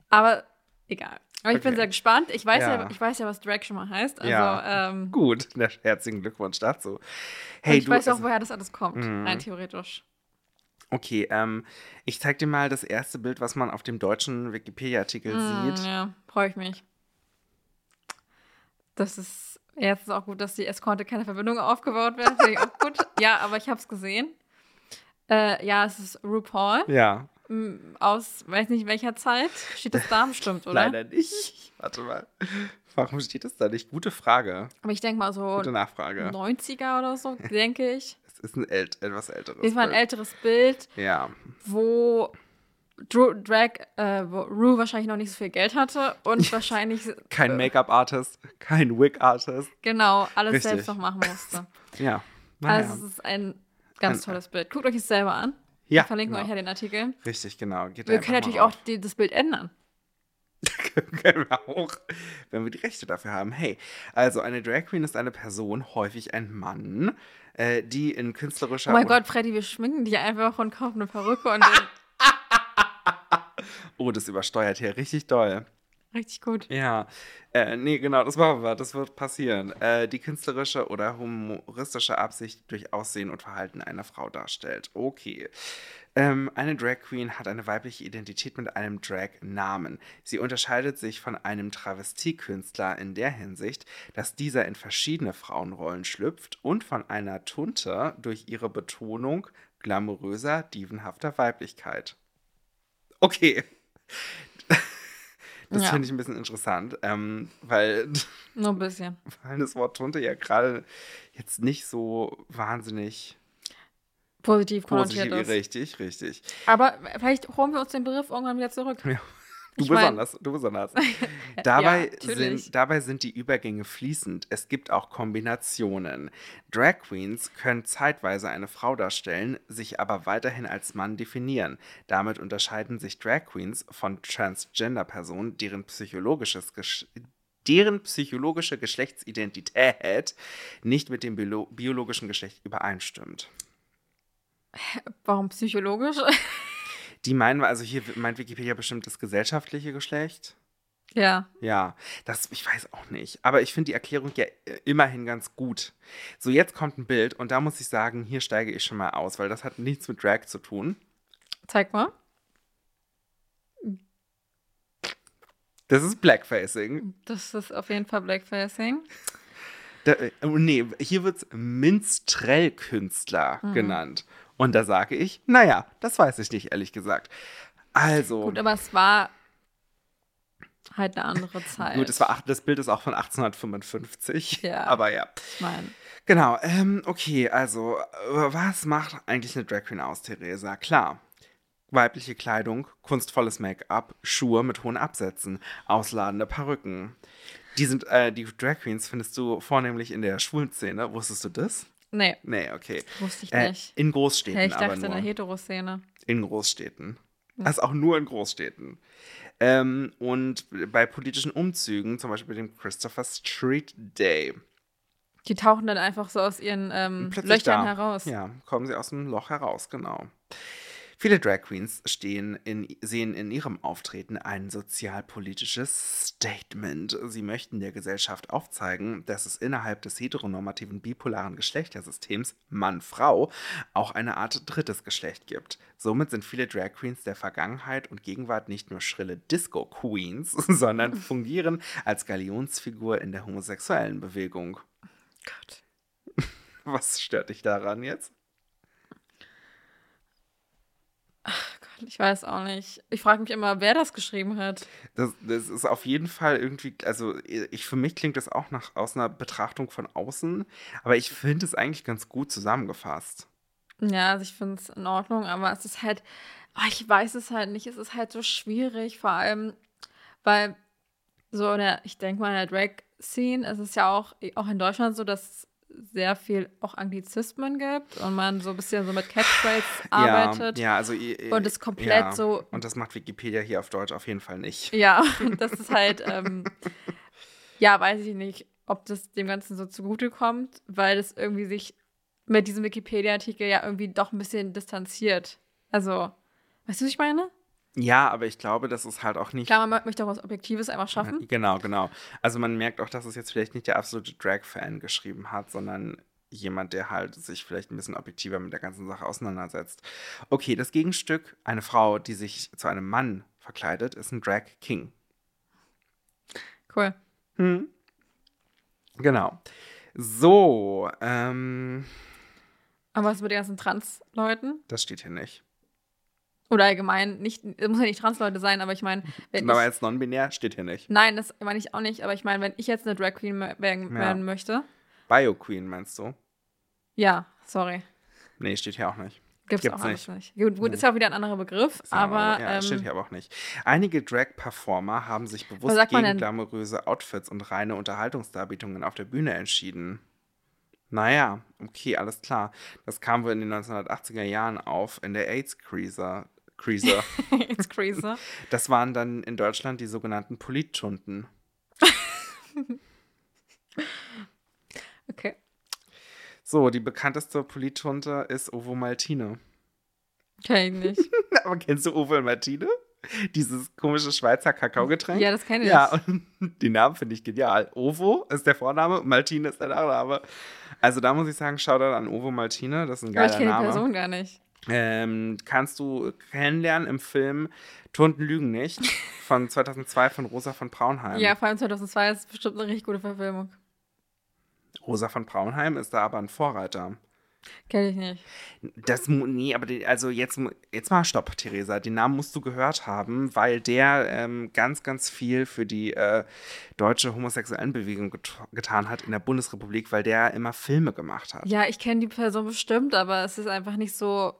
aber egal. Aber ich bin Okay. sehr gespannt. Ich weiß ja. Ja. ich weiß ja, was Drag schon mal heißt. Also, Ja. ähm, Gut, na, herzlichen Glückwunsch dazu. Hey, ich du, weiß auch, also- woher das alles kommt, Mhm. rein theoretisch. okay, ähm, ich zeig dir mal das erste Bild, was man auf dem deutschen Wikipedia-Artikel Mm, sieht. Ja, freue ich mich. Das ist, es ist auch gut, dass die, es konnte keine Verbindung aufgebaut werden. Finde ich auch gut. *laughs* Ja, aber ich habe es gesehen. Äh, ja, es ist RuPaul Ja, aus, weiß nicht welcher Zeit. Steht das da bestimmt, oder? leider nicht. Warte mal. Warum steht das da nicht? Gute Frage. Aber ich denke mal so Gute Nachfrage. 90er oder so, denke ich. Es ist ein ält etwas älteres. Das war ein Bild. älteres Bild, Ja, wo Drew, Drag, äh, wo Ru wahrscheinlich noch nicht so viel Geld hatte und *laughs* wahrscheinlich kein äh, Make-up-Artist, kein Wig-Artist. genau alles Richtig. selbst noch machen musste. Ja. Naja. Also es ist ein ganz Ein- tolles Bild. Guckt euch es selber an. Ja, Wir verlinken genau. euch ja den Artikel. Richtig, genau. Geht Wir können natürlich auch die, das Bild ändern. *laughs* können wir auch, wenn wir die Rechte dafür haben. Hey, also eine Drag Queen ist eine Person, häufig ein Mann, äh, die in künstlerischer Oh mein Gott, Freddy, wir schminken die einfach und kaufen eine Perücke und *laughs* Oh, das übersteuert hier richtig doll. Richtig gut. Ja, äh, nee, genau, das machen wir, das wird passieren. Äh, die künstlerische oder humoristische Absicht durch Aussehen und Verhalten einer Frau darstellt. Okay. Ähm, eine Drag Queen hat eine weibliche Identität mit einem Drag-Namen. Sie unterscheidet sich von einem Travestiekünstler in der Hinsicht, dass dieser in verschiedene Frauenrollen schlüpft und von einer Tunte durch ihre Betonung glamouröser, dievenhafter Weiblichkeit. Okay. Das Ja. finde ich ein bisschen interessant, ähm, weil, *laughs* Nur ein bisschen. weil das Wort Tunte ja gerade jetzt nicht so wahnsinnig Positiv konnotiert positiv ist. Richtig, richtig. Aber vielleicht holen wir uns den Begriff irgendwann wieder zurück. Ja. Du Ich mein- besonders, du besonders. *laughs* Dabei, natürlich. sind, dabei sind die Übergänge fließend. Es gibt auch Kombinationen. Drag Queens können zeitweise eine Frau darstellen, sich aber weiterhin als Mann definieren. Damit unterscheiden sich Drag Queens von Transgender-Personen, deren psychologisches Gesch deren psychologische Geschlechtsidentität nicht mit dem biolo biologischen Geschlecht übereinstimmt. Warum psychologisch? *laughs* Die meinen, also hier meint Wikipedia bestimmt das gesellschaftliche Geschlecht. ja. Ja, das, ich weiß auch nicht. Aber ich finde die Erklärung ja äh, immerhin ganz gut. So, jetzt kommt ein Bild und da muss ich sagen, hier steige ich schon mal aus, weil das hat nichts mit Drag zu tun. Zeig mal. Das ist Blackfacing. Das ist auf jeden Fall Blackfacing. Da, äh, nee, hier wird es Minstrellkünstler Mhm. genannt. Und da sage ich, naja, das weiß ich nicht, ehrlich gesagt. Also, Gut, aber es war halt eine andere *laughs* Zeit. gut, es war, das Bild ist auch von 1855. *laughs* Ja. Aber ja. Ich meine, Genau, ähm, okay, also, äh, was macht eigentlich eine Drag Queen aus, Theresa? Klar. Weibliche Kleidung, kunstvolles Make-up, Schuhe mit hohen Absätzen, ausladende Perücken. Die sind, äh, die Drag Queens findest du vornehmlich in der schwulen Szene. Wusstest du das? nee, Nee, okay. wusste ich Äh, nicht. in Großstädten Hey, ich aber dachte in nur. der Heteroszene. In Großstädten. Also auch nur in Großstädten. Ähm, und bei politischen Umzügen, zum Beispiel dem Christopher Street Day, Die tauchen dann einfach so aus ihren ähm, Löchern da. heraus. Ja, kommen sie aus dem Loch heraus, genau. Viele Drag Queens stehen in, sehen in ihrem Auftreten ein sozialpolitisches Statement. Sie möchten der Gesellschaft aufzeigen, dass es innerhalb des heteronormativen bipolaren Geschlechtersystems Mann-Frau auch eine Art drittes Geschlecht gibt. Somit sind viele Drag Queens der Vergangenheit und Gegenwart nicht nur schrille Disco-Queens, *laughs* sondern *laughs* fungieren als Galionsfigur in der homosexuellen Bewegung. Gott. *laughs* Was stört dich daran jetzt? Gott, ich weiß auch nicht. Ich frage mich immer, wer das geschrieben hat. Das, das ist auf jeden Fall irgendwie, also ich, für mich klingt das auch nach aus einer Betrachtung von außen, aber ich finde es eigentlich ganz gut zusammengefasst. Ja, also ich finde es in Ordnung, aber es ist halt, oh, ich weiß es halt nicht. Es ist halt so schwierig, vor allem, weil so in der, ich denke mal, in der Drag-Scene ist es ja auch, auch in Deutschland so, dass sehr viel auch Anglizismen gibt und man so ein bisschen so mit Catchphrases arbeitet. Ja, ja also Und es komplett ja, so- Und das macht Wikipedia hier auf Deutsch auf jeden Fall nicht. Ja, *laughs* das ist halt, ähm, ja, weiß ich nicht, ob das dem Ganzen so zugutekommt, weil das irgendwie sich mit diesem Wikipedia-Artikel ja irgendwie doch ein bisschen distanziert. Also, weißt du, was ich meine? Ja, aber ich glaube, das ist halt auch nicht. Klar, man möchte auch was Objektives einfach schaffen. Genau, genau. Also man merkt auch, dass es jetzt vielleicht nicht der absolute Drag-Fan geschrieben hat, sondern jemand, der halt sich vielleicht ein bisschen objektiver mit der ganzen Sache auseinandersetzt. Okay, das Gegenstück, eine Frau, die sich zu einem Mann verkleidet, ist ein Drag King. Cool. Hm. Genau. So, ähm, Aber was mit den ganzen Trans-Leuten? das steht hier nicht. Oder allgemein, nicht, es muss ja nicht Trans-Leute sein, aber ich meine, wenn Aber als non-binär steht hier nicht. Nein, das meine ich auch nicht, aber ich meine, wenn ich jetzt eine Drag Queen werden, Ja. möchte. Bio Queen meinst du? Ja, sorry. Nee, steht hier auch nicht. Gibt's, Gibt's auch alles nicht. Gut, gut, ist ja auch wieder ein anderer Begriff, aber auch- ja, ähm, steht hier aber auch nicht. Einige Drag-Performer haben sich bewusst gegen glamouröse Outfits und reine Unterhaltungsdarbietungen auf der Bühne entschieden. Naja, okay, alles klar. Das kam wohl in den 1980er Jahren auf, in der AIDS-Krise. Krise. it's crazy. Das waren dann in Deutschland die sogenannten Polittunden. *laughs* Okay. So, die bekannteste Polittunte ist Ovo Maltine. Kenn ich nicht. *laughs* Aber kennst du Ovo Maltine? Dieses komische Schweizer Kakaogetränk. Ja, das kenne ich. Ja, und *laughs* die Namen finde ich genial. Ovo ist der Vorname, Maltine ist der Nachname. Also da muss ich sagen, Shoutout an Ovo Maltine, das ist ein Aber ich geiler kenne die Name. Person gar nicht. Ähm, kannst du kennenlernen im Film Tunden lügen nicht *laughs* von 2002 von Rosa von Braunheim. Ja, vor allem 2002 ist bestimmt eine richtig gute Verfilmung. Rosa von Braunheim ist da aber ein Vorreiter. Kenne ich nicht. Das, nee, aber die, also jetzt, jetzt mal stopp, Theresa. Den Namen musst du gehört haben, weil der ähm, ganz, ganz viel für die äh, deutsche Homosexuellenbewegung get getan hat in der Bundesrepublik, weil der immer Filme gemacht hat. Ja, ich kenne die Person bestimmt, aber es ist einfach nicht so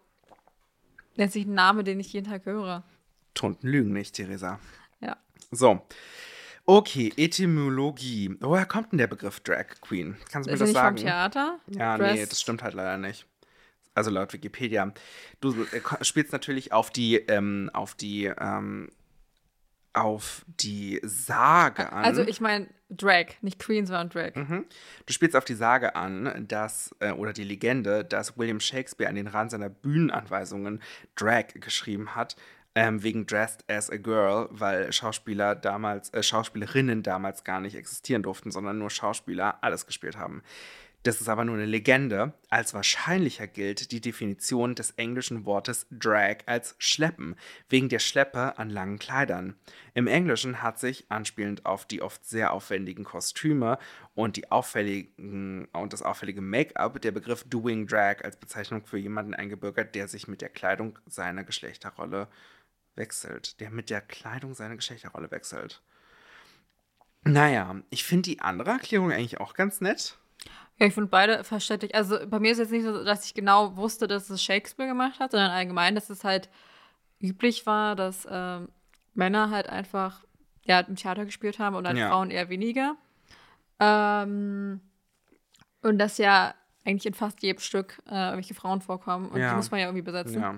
letztlich ein Name, den ich jeden Tag höre. Tunden lügen nicht, Theresa. Ja. So. Okay, Etymologie. Woher kommt denn der Begriff Drag Queen? Kannst du mir Ist das nicht sagen? vom Theater? Ja, nee, Dress- das stimmt halt leider nicht. Also laut Wikipedia. Du äh, spielst natürlich auf die, ähm, auf die, ähm, auf die Sage an. Also ich meine Drag, nicht Queen, sondern Drag. Mhm. Du spielst auf die Sage an, dass, äh, oder die Legende, dass William Shakespeare an den Rand seiner Bühnenanweisungen Drag geschrieben hat, ähm, wegen Dressed as a Girl, weil Schauspieler damals, äh, Schauspielerinnen damals gar nicht existieren durften, sondern nur Schauspieler alles gespielt haben. Das ist aber nur eine Legende. Als wahrscheinlicher gilt die Definition des englischen Wortes Drag als Schleppen, wegen der Schleppe an langen Kleidern. Im Englischen hat sich, anspielend auf die oft sehr aufwendigen Kostüme und, die auffälligen, und das auffällige Make-up, der Begriff Doing Drag als Bezeichnung für jemanden eingebürgert, der sich mit der Kleidung seiner Geschlechterrolle wechselt. Der mit der Kleidung seine Geschlechterrolle wechselt. Naja, ich finde die andere Erklärung eigentlich auch ganz nett. Ja, ich finde beide verständlich. Also bei mir ist jetzt nicht so, dass ich genau wusste, dass es Shakespeare gemacht hat, sondern allgemein, dass es halt üblich war, dass ähm, Männer halt einfach ja, im Theater gespielt haben und halt Ja. Frauen eher weniger. Ähm, und dass ja eigentlich in fast jedem Stück äh, irgendwelche Frauen vorkommen und Ja. die muss man ja irgendwie besetzen. Ja.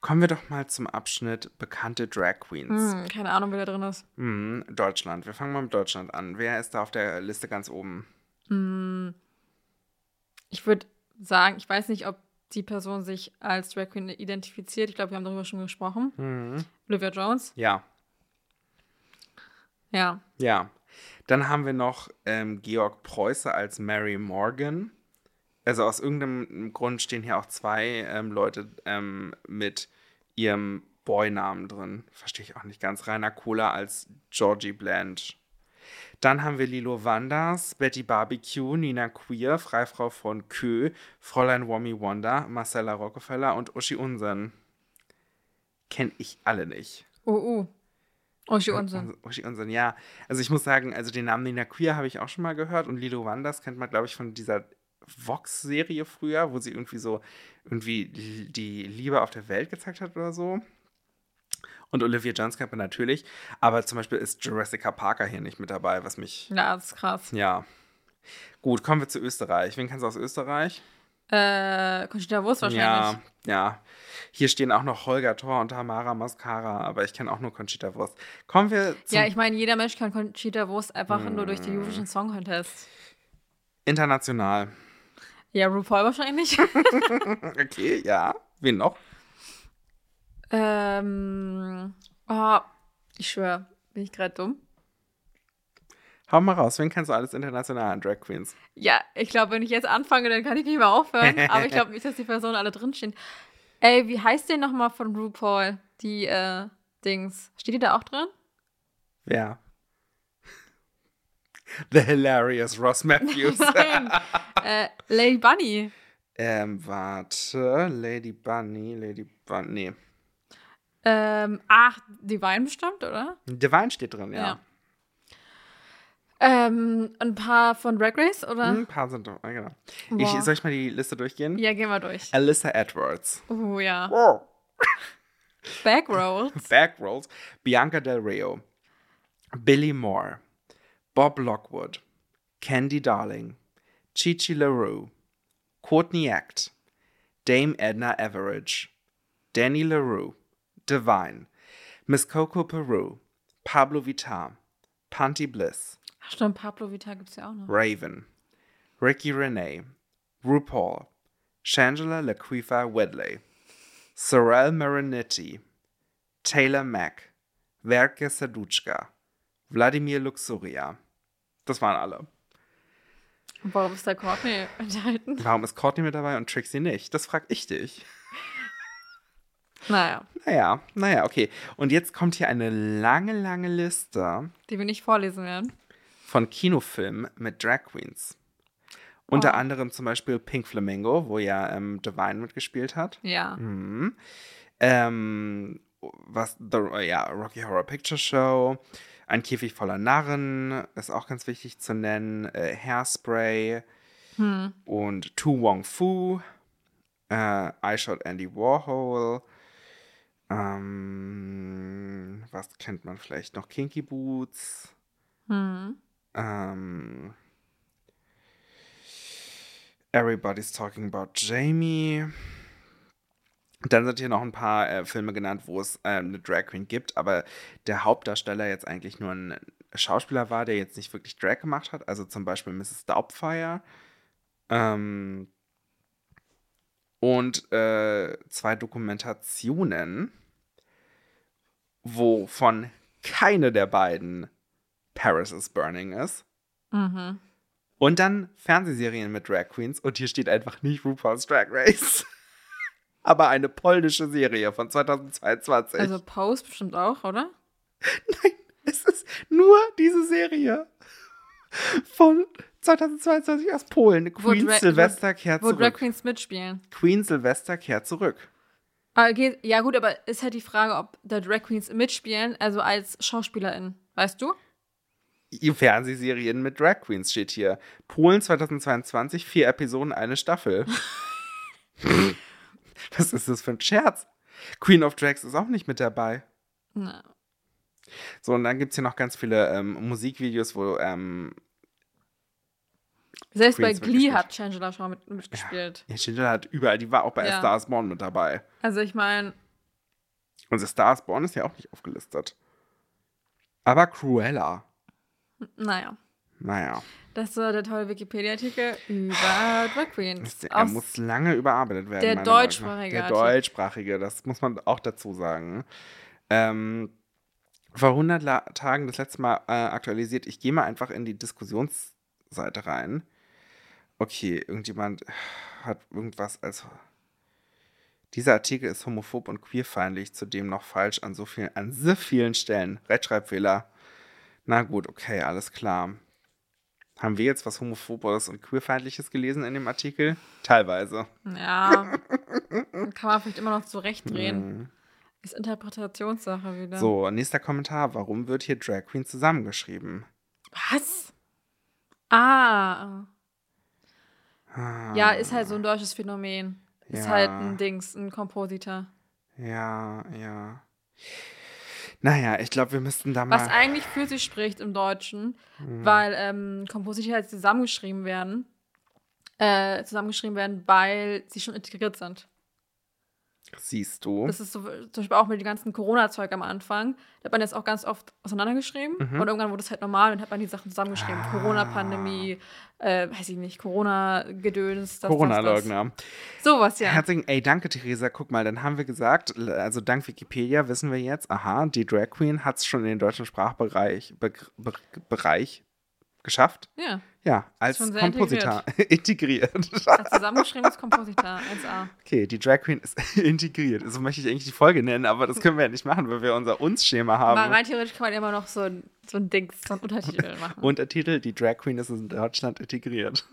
Kommen wir doch mal zum Abschnitt bekannte Drag Queens. Hm, keine Ahnung, wer da drin ist. Mhm, Deutschland. Wir fangen mal mit Deutschland an. Wer ist da auf der Liste ganz oben? Ich würde sagen, ich weiß nicht, ob die Person sich als Drag Queen identifiziert. Ich glaube, wir haben darüber schon gesprochen. Mhm. Olivia Jones. Ja, Ja. ja. Dann haben wir noch ähm, Georg Preuße als Mary Morgan. Also aus irgendeinem Grund stehen hier auch zwei ähm, Leute ähm, mit ihrem Boy-Namen drin. Verstehe ich auch nicht ganz. Rainer Kohler als Georgie Blanche. Dann haben wir Lilo Wanders, Betty Barbecue, Nina Queer, Freifrau von Kö, Fräulein Wommy Wonder, Marcella Rockefeller und Uschi Unsen. Kenn ich alle nicht. Oh, uh. Uschi Unsinn. Uschi Unsen, ja. Also ich muss sagen, also den Namen Nina Queer habe ich auch schon mal gehört und Lilo Wanders kennt man, glaube ich, von dieser Vox-Serie früher, wo sie irgendwie so irgendwie die Liebe auf der Welt gezeigt hat oder so. Und Olivia Jones kennt man natürlich, aber zum Beispiel ist Jurassica Parker hier nicht mit dabei, was mich, Ja, das ist krass. ja. Gut, kommen wir zu Österreich. Wen kennst du aus Österreich? Äh, Conchita Wurst wahrscheinlich. Ja, ja. Hier stehen auch noch Holger Thor und Tamara Mascara, aber ich kenne auch nur Conchita Wurst. Kommen wir Ja, ich meine, jeder Mensch kann Conchita Wurst einfach nur durch den Eurovision Song Contest. international. Ja, RuPaul wahrscheinlich. *laughs* Okay, ja. Wen noch? Ähm, oh, ich schwöre, bin ich gerade dumm? Hau mal raus, wen kennst du alles international an Drag Queens? Ja, ich glaube, wenn ich jetzt anfange, dann kann ich nicht mehr aufhören. *laughs* aber ich glaube nicht, dass die Personen alle drinstehen. Ey, wie heißt der nochmal von RuPaul? Die, äh, Dings. Steht die da auch drin? Wer? *laughs* The hilarious Ross Matthews. *laughs* Nein. äh, Lady Bunny. ähm, warte. Lady Bunny, Lady Bunny. Nee. Ähm, ach, Divine bestimmt, oder? Divine steht drin, ja. Ja. Ähm, ein paar von Drag Race, oder? Ein paar sind doch, ja, genau. Ich, soll ich mal die Liste durchgehen? Ja, gehen wir durch. Alyssa Edwards. Oh ja. *laughs* Backroads. Backrolls. Bianca Del Rio. Billy Moore. Bob Lockwood. Candy Darling. Chichi LaRue. Courtney Act. Dame Edna Everidge. Danny LaRue. Divine. Miss Coco Peru. Pablo Vitar. Panty Bliss. Ach, stimmt, Pablo Vita gibt's ja auch noch. Raven. Ricky Renee. RuPaul. Shangela Laquifa Wedley. Sorel Marinetti. Taylor Mack, Verke Saduchka, Wladimir Luxuria. Das waren alle. Warum ist da Courtney *laughs* enthalten? Warum ist Courtney mit dabei und Trixie nicht? Das frag ich dich. Naja, Naja, naja, okay. Und jetzt kommt hier eine lange, lange Liste die wir nicht vorlesen werden. von Kinofilmen mit Drag Queens. Unter Oh. anderem zum Beispiel Pink Flamingo, wo ja ähm, Divine mitgespielt hat. Ja. Mhm. Ähm, was, the, ja, Rocky Horror Picture Show, Ein Käfig voller Narren, ist auch ganz wichtig zu nennen, äh, Hairspray Hm. und Tu Wong Fu, äh, I Shot Andy Warhol, ähm, was kennt man vielleicht noch? Kinky Boots, Hm. ähm, Everybody's Talking About Jamie. Dann sind hier noch ein paar äh, Filme genannt, wo es äh, eine Drag Queen gibt, aber der Hauptdarsteller jetzt eigentlich nur ein Schauspieler war, der jetzt nicht wirklich Drag gemacht hat. Also zum Beispiel Mrs. Doubtfire. Ähm, und äh, zwei Dokumentationen, wovon keine der beiden Paris is Burning ist. Mhm. Und dann Fernsehserien mit Drag Queens und hier steht einfach nicht RuPaul's Drag Race. *laughs* Aber eine polnische Serie von 2022. Also Post bestimmt auch, oder? Nein, es ist nur diese Serie von 2022 aus Polen. Queen Dra- Sylvester kehrt Wo Drag zurück. Queens mitspielen. Queen Sylvester kehrt zurück. Ah, Okay, ja gut, aber ist halt die Frage, ob da Drag Queens mitspielen, also als SchauspielerInnen, weißt du? Fernsehserien mit Drag Queens steht hier. Polen 2022, vier Episoden, eine Staffel. *laughs* Was ist das für ein Scherz? Queen of Drags ist auch nicht mit dabei. Na. So, und dann gibt es hier noch ganz viele ähm, Musikvideos, wo ähm, Selbst Queens bei Glee hat Shangela Shaw mit, mitgespielt. ja, Schindler hat überall, die war auch bei Ja. A Star is Born mit dabei. Also ich meine, Und The Star is Born ist ja auch nicht aufgelistet. Aber Cruella. naja. Naja, Das war der tolle Wikipedia-Artikel über Drag Queens. er Aus, muss lange überarbeitet werden. der deutschsprachige Der deutschsprachige, das muss man auch dazu sagen. Ähm, vor 100 La Tagen das letzte Mal äh, aktualisiert. Ich gehe mal einfach in die Diskussionsseite rein. Okay, irgendjemand hat irgendwas als. Dieser Artikel ist homophob und queerfeindlich, zudem noch falsch an so vielen, an so vielen Stellen. Rechtschreibfehler. Na gut, okay, alles klar. Haben wir jetzt was Homophobes und Queerfeindliches gelesen in dem Artikel? Teilweise. ja, *laughs* kann man vielleicht immer noch zurechtdrehen. Mhm. Ist Interpretationssache wieder. So, nächster Kommentar. Warum wird hier Drag Queen zusammengeschrieben? Was? Ah. Ah, Ja, ist halt so ein deutsches Phänomen. Ist Ja. halt ein Dings, ein Kompositor. Ja, ja. Naja, ich glaube, wir müssten da mal. Was eigentlich für sich spricht im Deutschen, Mhm. weil ähm, Kompositor halt zusammengeschrieben werden. Äh, zusammengeschrieben werden, weil sie schon integriert sind. Siehst du? Das ist so, zum Beispiel auch mit dem ganzen Corona-Zeug am Anfang. Da hat man jetzt auch ganz oft auseinandergeschrieben. Mhm. Und irgendwann wurde es halt normal und hat man die Sachen zusammengeschrieben. Ah. Corona-Pandemie, äh, weiß ich nicht, Corona-Gedöns. Corona-Leugner. Sowas, ja. Herzlichen, ey, danke, Theresa. Guck mal, dann haben wir gesagt, also dank Wikipedia wissen wir jetzt, aha, die Drag Queen hat es schon in den deutschen Sprachbereich Be Be Bereich geschafft. Ja, Ja, als Kompositor integriert. *laughs* hat zusammengeschriebenes Kompositor, 1A. Okay, die Drag Queen ist *laughs* integriert. So möchte ich eigentlich die Folge nennen, aber das können wir ja nicht machen, weil wir unser Uns-Schema haben. Aber rein theoretisch kann man immer noch so ein, so ein Dings, so ein Untertitel *laughs* machen. Untertitel, die Drag Queen ist in Deutschland integriert.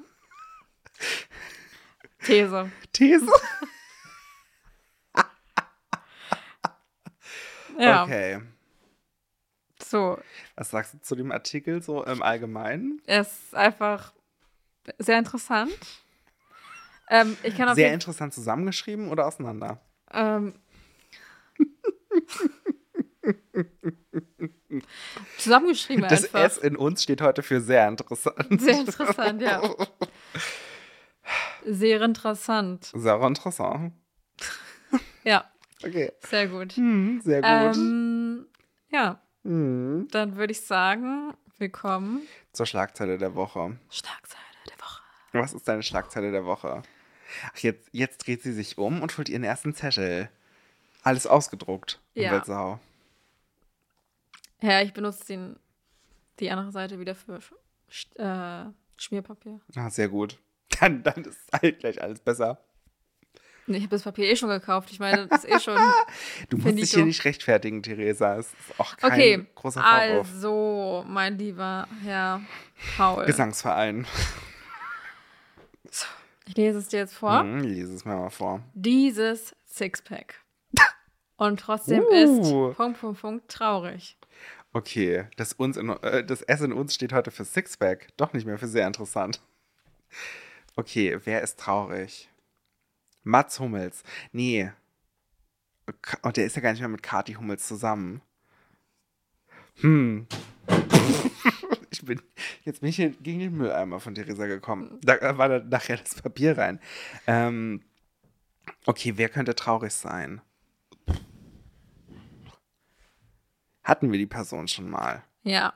These. These? Ja, Okay. So. Was sagst du zu dem Artikel so im Allgemeinen? Es ist einfach sehr interessant. Ähm, ich kann Sehr interessant zusammengeschrieben oder auseinander? ähm, *laughs* zusammengeschrieben Das einfach. S in uns steht heute für sehr interessant. Sehr interessant, ja. *laughs* Sehr interessant. Sehr interessant. Ja, Okay. sehr gut. Hm, sehr gut. Ähm, ja, Hm. dann würde ich sagen, willkommen. Zur Schlagzeile der Woche. Schlagzeile der Woche. Was ist deine Schlagzeile der Woche? Ach, jetzt, jetzt dreht sie sich um und holt ihren ersten Zettel. Alles ausgedruckt. Ja. Umweltsau. Ja, ich benutze den, die andere Seite wieder für äh, Schmierpapier. Ah, sehr gut. *laughs* Dann, dann ist halt gleich alles besser. Nee, ich habe das Papier eh schon gekauft. Ich meine, das ist eh schon. *laughs* Du musst dich ich hier so. nicht rechtfertigen, Theresa. Es ist auch kein Okay, großer Vorwurf. also, mein lieber Herr Paul. Gesangsverein. Ich lese es dir jetzt vor. Mhm, lese es mir mal vor. Dieses Sixpack. Und trotzdem Uh. ist Punkt, Punkt, Punkt traurig. Okay, das, uns in, äh, das S in uns steht heute für Sixpack. Doch nicht mehr für sehr interessant. Okay, wer ist traurig? Mats Hummels. Nee. K- Oh, der ist ja gar nicht mehr mit Kati Hummels zusammen. Hm. *laughs* ich bin, jetzt bin ich hier gegen den Mülleimer von Theresa gekommen. Da war da nachher das Papier rein. Ähm, okay, wer könnte traurig sein? Hatten wir die Person schon mal? Ja.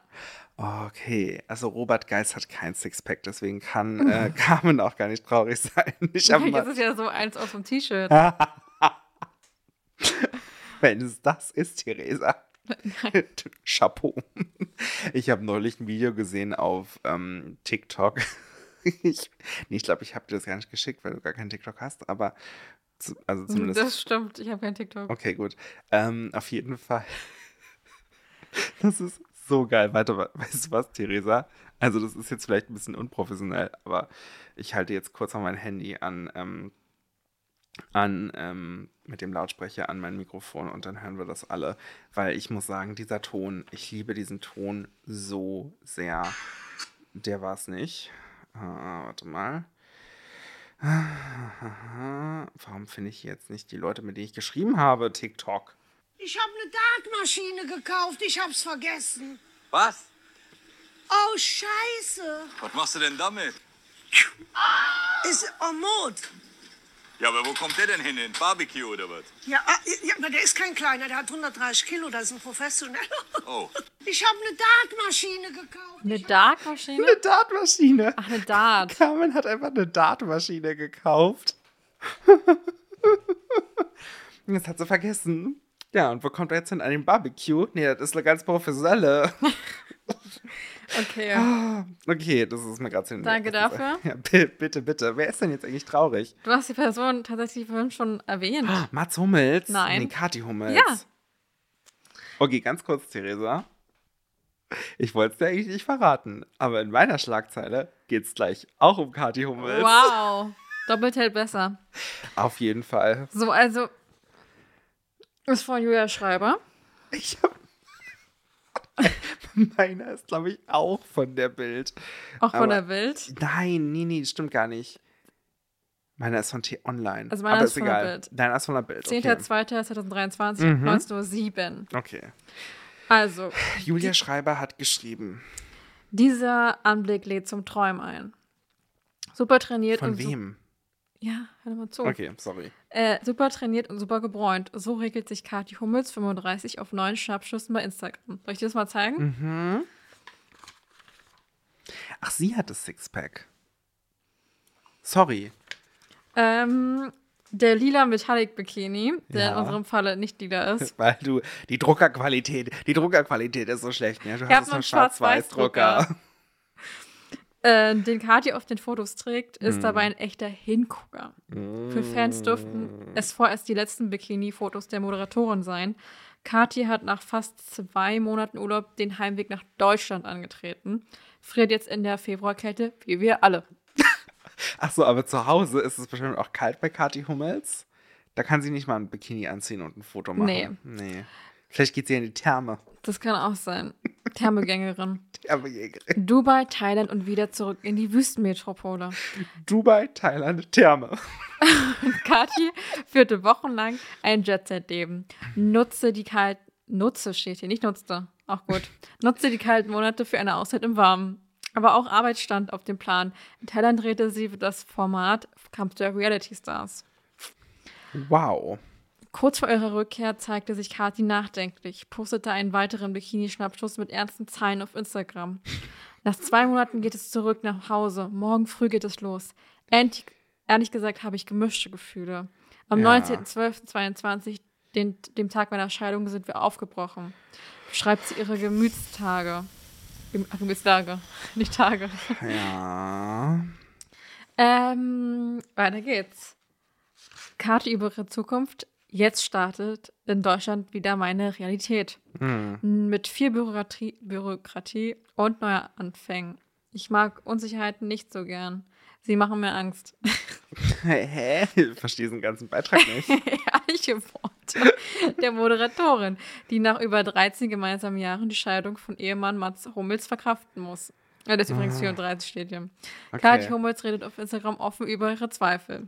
Okay, also Robert Geis hat kein Sixpack, deswegen kann äh, *laughs* Carmen auch gar nicht traurig sein. *laughs* Ich Vielleicht mal, ist es ja so eins aus dem T-Shirt. *laughs* wenn es das ist, Theresa. Chapeau. Ich habe neulich ein Video gesehen auf ähm, TikTok. Ich, nee, ich glaube, ich habe dir das gar nicht geschickt, weil du gar keinen TikTok hast, aber zu, also zumindest. Das stimmt, ich habe kein TikTok. Okay, gut. Ähm, auf jeden Fall. Das ist so geil. Weiter, weißt du was, Theresa? Also, das ist jetzt vielleicht ein bisschen unprofessionell, aber ich halte jetzt kurz mal mein Handy an, ähm, an ähm, mit dem Lautsprecher an mein Mikrofon und dann hören wir das alle. Weil ich muss sagen, dieser Ton, ich liebe diesen Ton so sehr. Der war es nicht. Ah, warte mal. Warum finde ich jetzt nicht die Leute, mit denen ich geschrieben habe? TikTok. Ich habe eine Dartmaschine gekauft, ich hab's vergessen. Was? Oh, scheiße. Was machst du denn damit? Ist Omot. Ja, aber wo kommt der denn hin? In Barbecue oder was? Ja, ah, ja, aber der ist kein kleiner, der hat 130 Kilo, das ist ein Professioneller. Oh. Ich habe eine Dartmaschine gekauft. Eine Dartmaschine? Eine Dartmaschine. Ach, eine Dart. Carmen hat einfach eine Dartmaschine gekauft. *laughs* Das hat sie vergessen. Ja, und wo kommt er jetzt hin? An den Barbecue? Nee, das ist eine ganz professionelle. *laughs* Okay. Okay, das ist mir gerade zu Danke dafür. Ja, bi- bitte, bitte. Wer ist denn jetzt eigentlich traurig? Du hast die Person tatsächlich vorhin schon erwähnt. Mats Hummels? Nein. Nee, Kathi Hummels. Ja. Okay, ganz kurz, Theresa. Ich wollte es dir eigentlich nicht verraten, aber in meiner Schlagzeile geht es gleich auch um Kathi Hummels. Wow. Doppelt hält besser. Auf jeden Fall. So, also. Ist von Julia Schreiber. Ich hab *laughs* Meiner ist, glaube ich, auch von der Bild. Auch von Aber- der Bild. Nein, nee, nee, stimmt gar nicht. Meiner ist von T-Online. Also meiner Aber ist von der egal. Bild. Deiner ist von der Bild. Okay. 10.02.2023, Mhm. 19.07 Uhr. okay. Also, Julia Schreiber hat geschrieben. dieser Anblick lädt zum Träumen ein. Super trainiert Von wem? Ja, hör mal zu. Okay, sorry. Äh, super trainiert und super gebräunt. So regelt sich Kathi Hummels 35 auf neuen Schnappschüssen bei Instagram. Soll ich dir das mal zeigen? Mhm. Ach, sie hat das Sixpack. Sorry. Ähm, der lila Metallic Bikini, der Ja. in unserem Falle nicht lila *laughs* ist. Weil du, die Druckerqualität, die Druckerqualität ist so schlecht. Ja? Du Ich hast einen Schwarz-Weiß-Drucker. Schwarz-Weiß-Drucker. Äh, den Kathi auf den Fotos trägt, Mhm. ist dabei ein echter Hingucker. Für Fans dürften es vorerst die letzten Bikini-Fotos der Moderatorin sein. Kathi hat nach fast zwei Monaten Urlaub den Heimweg nach Deutschland angetreten. Friert jetzt in der Februarkälte, wie wir alle. *laughs* Ach so, aber zu Hause ist es bestimmt auch kalt bei Kathi Hummels. Da kann sie nicht mal ein Bikini anziehen und ein Foto machen. Nee. Nee. Vielleicht geht sie in die Therme. Das kann auch sein. Thermegängerin. *laughs* Thermejägerin. Dubai, Thailand und wieder zurück in die Wüstenmetropole. Dubai, Thailand, Therme. *laughs* Kathi führte wochenlang ein Jet-Set-Leben. Nutze die kalten, nutze steht hier, nicht nutzte, auch gut. Nutze die kalten Monate für eine Auszeit im Warmen. Aber auch Arbeit stand auf dem Plan. In Thailand drehte sie das Format Kampf der Reality Stars. Wow. Kurz vor ihrer Rückkehr zeigte sich Kathi nachdenklich, postete einen weiteren Bikini-Schnappschuss mit ernsten Zeilen auf Instagram. Nach zwei Monaten geht es zurück nach Hause. Morgen früh geht es los. Endlich, ehrlich gesagt habe ich gemischte Gefühle. Am Ja. 19.12.22 Den, dem Tag meiner Scheidung sind wir aufgebrochen. Schreibt sie ihre Gemütstage. Gemütstage, *laughs* nicht Tage. Ja. Ähm, weiter geht's. Karte über ihre Zukunft. Jetzt startet in Deutschland wieder meine Realität. Mit viel Bürokratie, Bürokratie und Neuanfängen. Ich mag Unsicherheiten nicht so gern. Sie machen mir Angst. *laughs* Hä? Ich verstehe diesen ganzen Beitrag *laughs* nicht. Ehrliche Worte der Moderatorin, die nach über 13 gemeinsamen Jahren die Scheidung von Ehemann Mats Hummels verkraften muss. Ja, das ist übrigens 34 steht hier. Okay. Kathi Hummels redet auf Instagram offen über ihre Zweifel.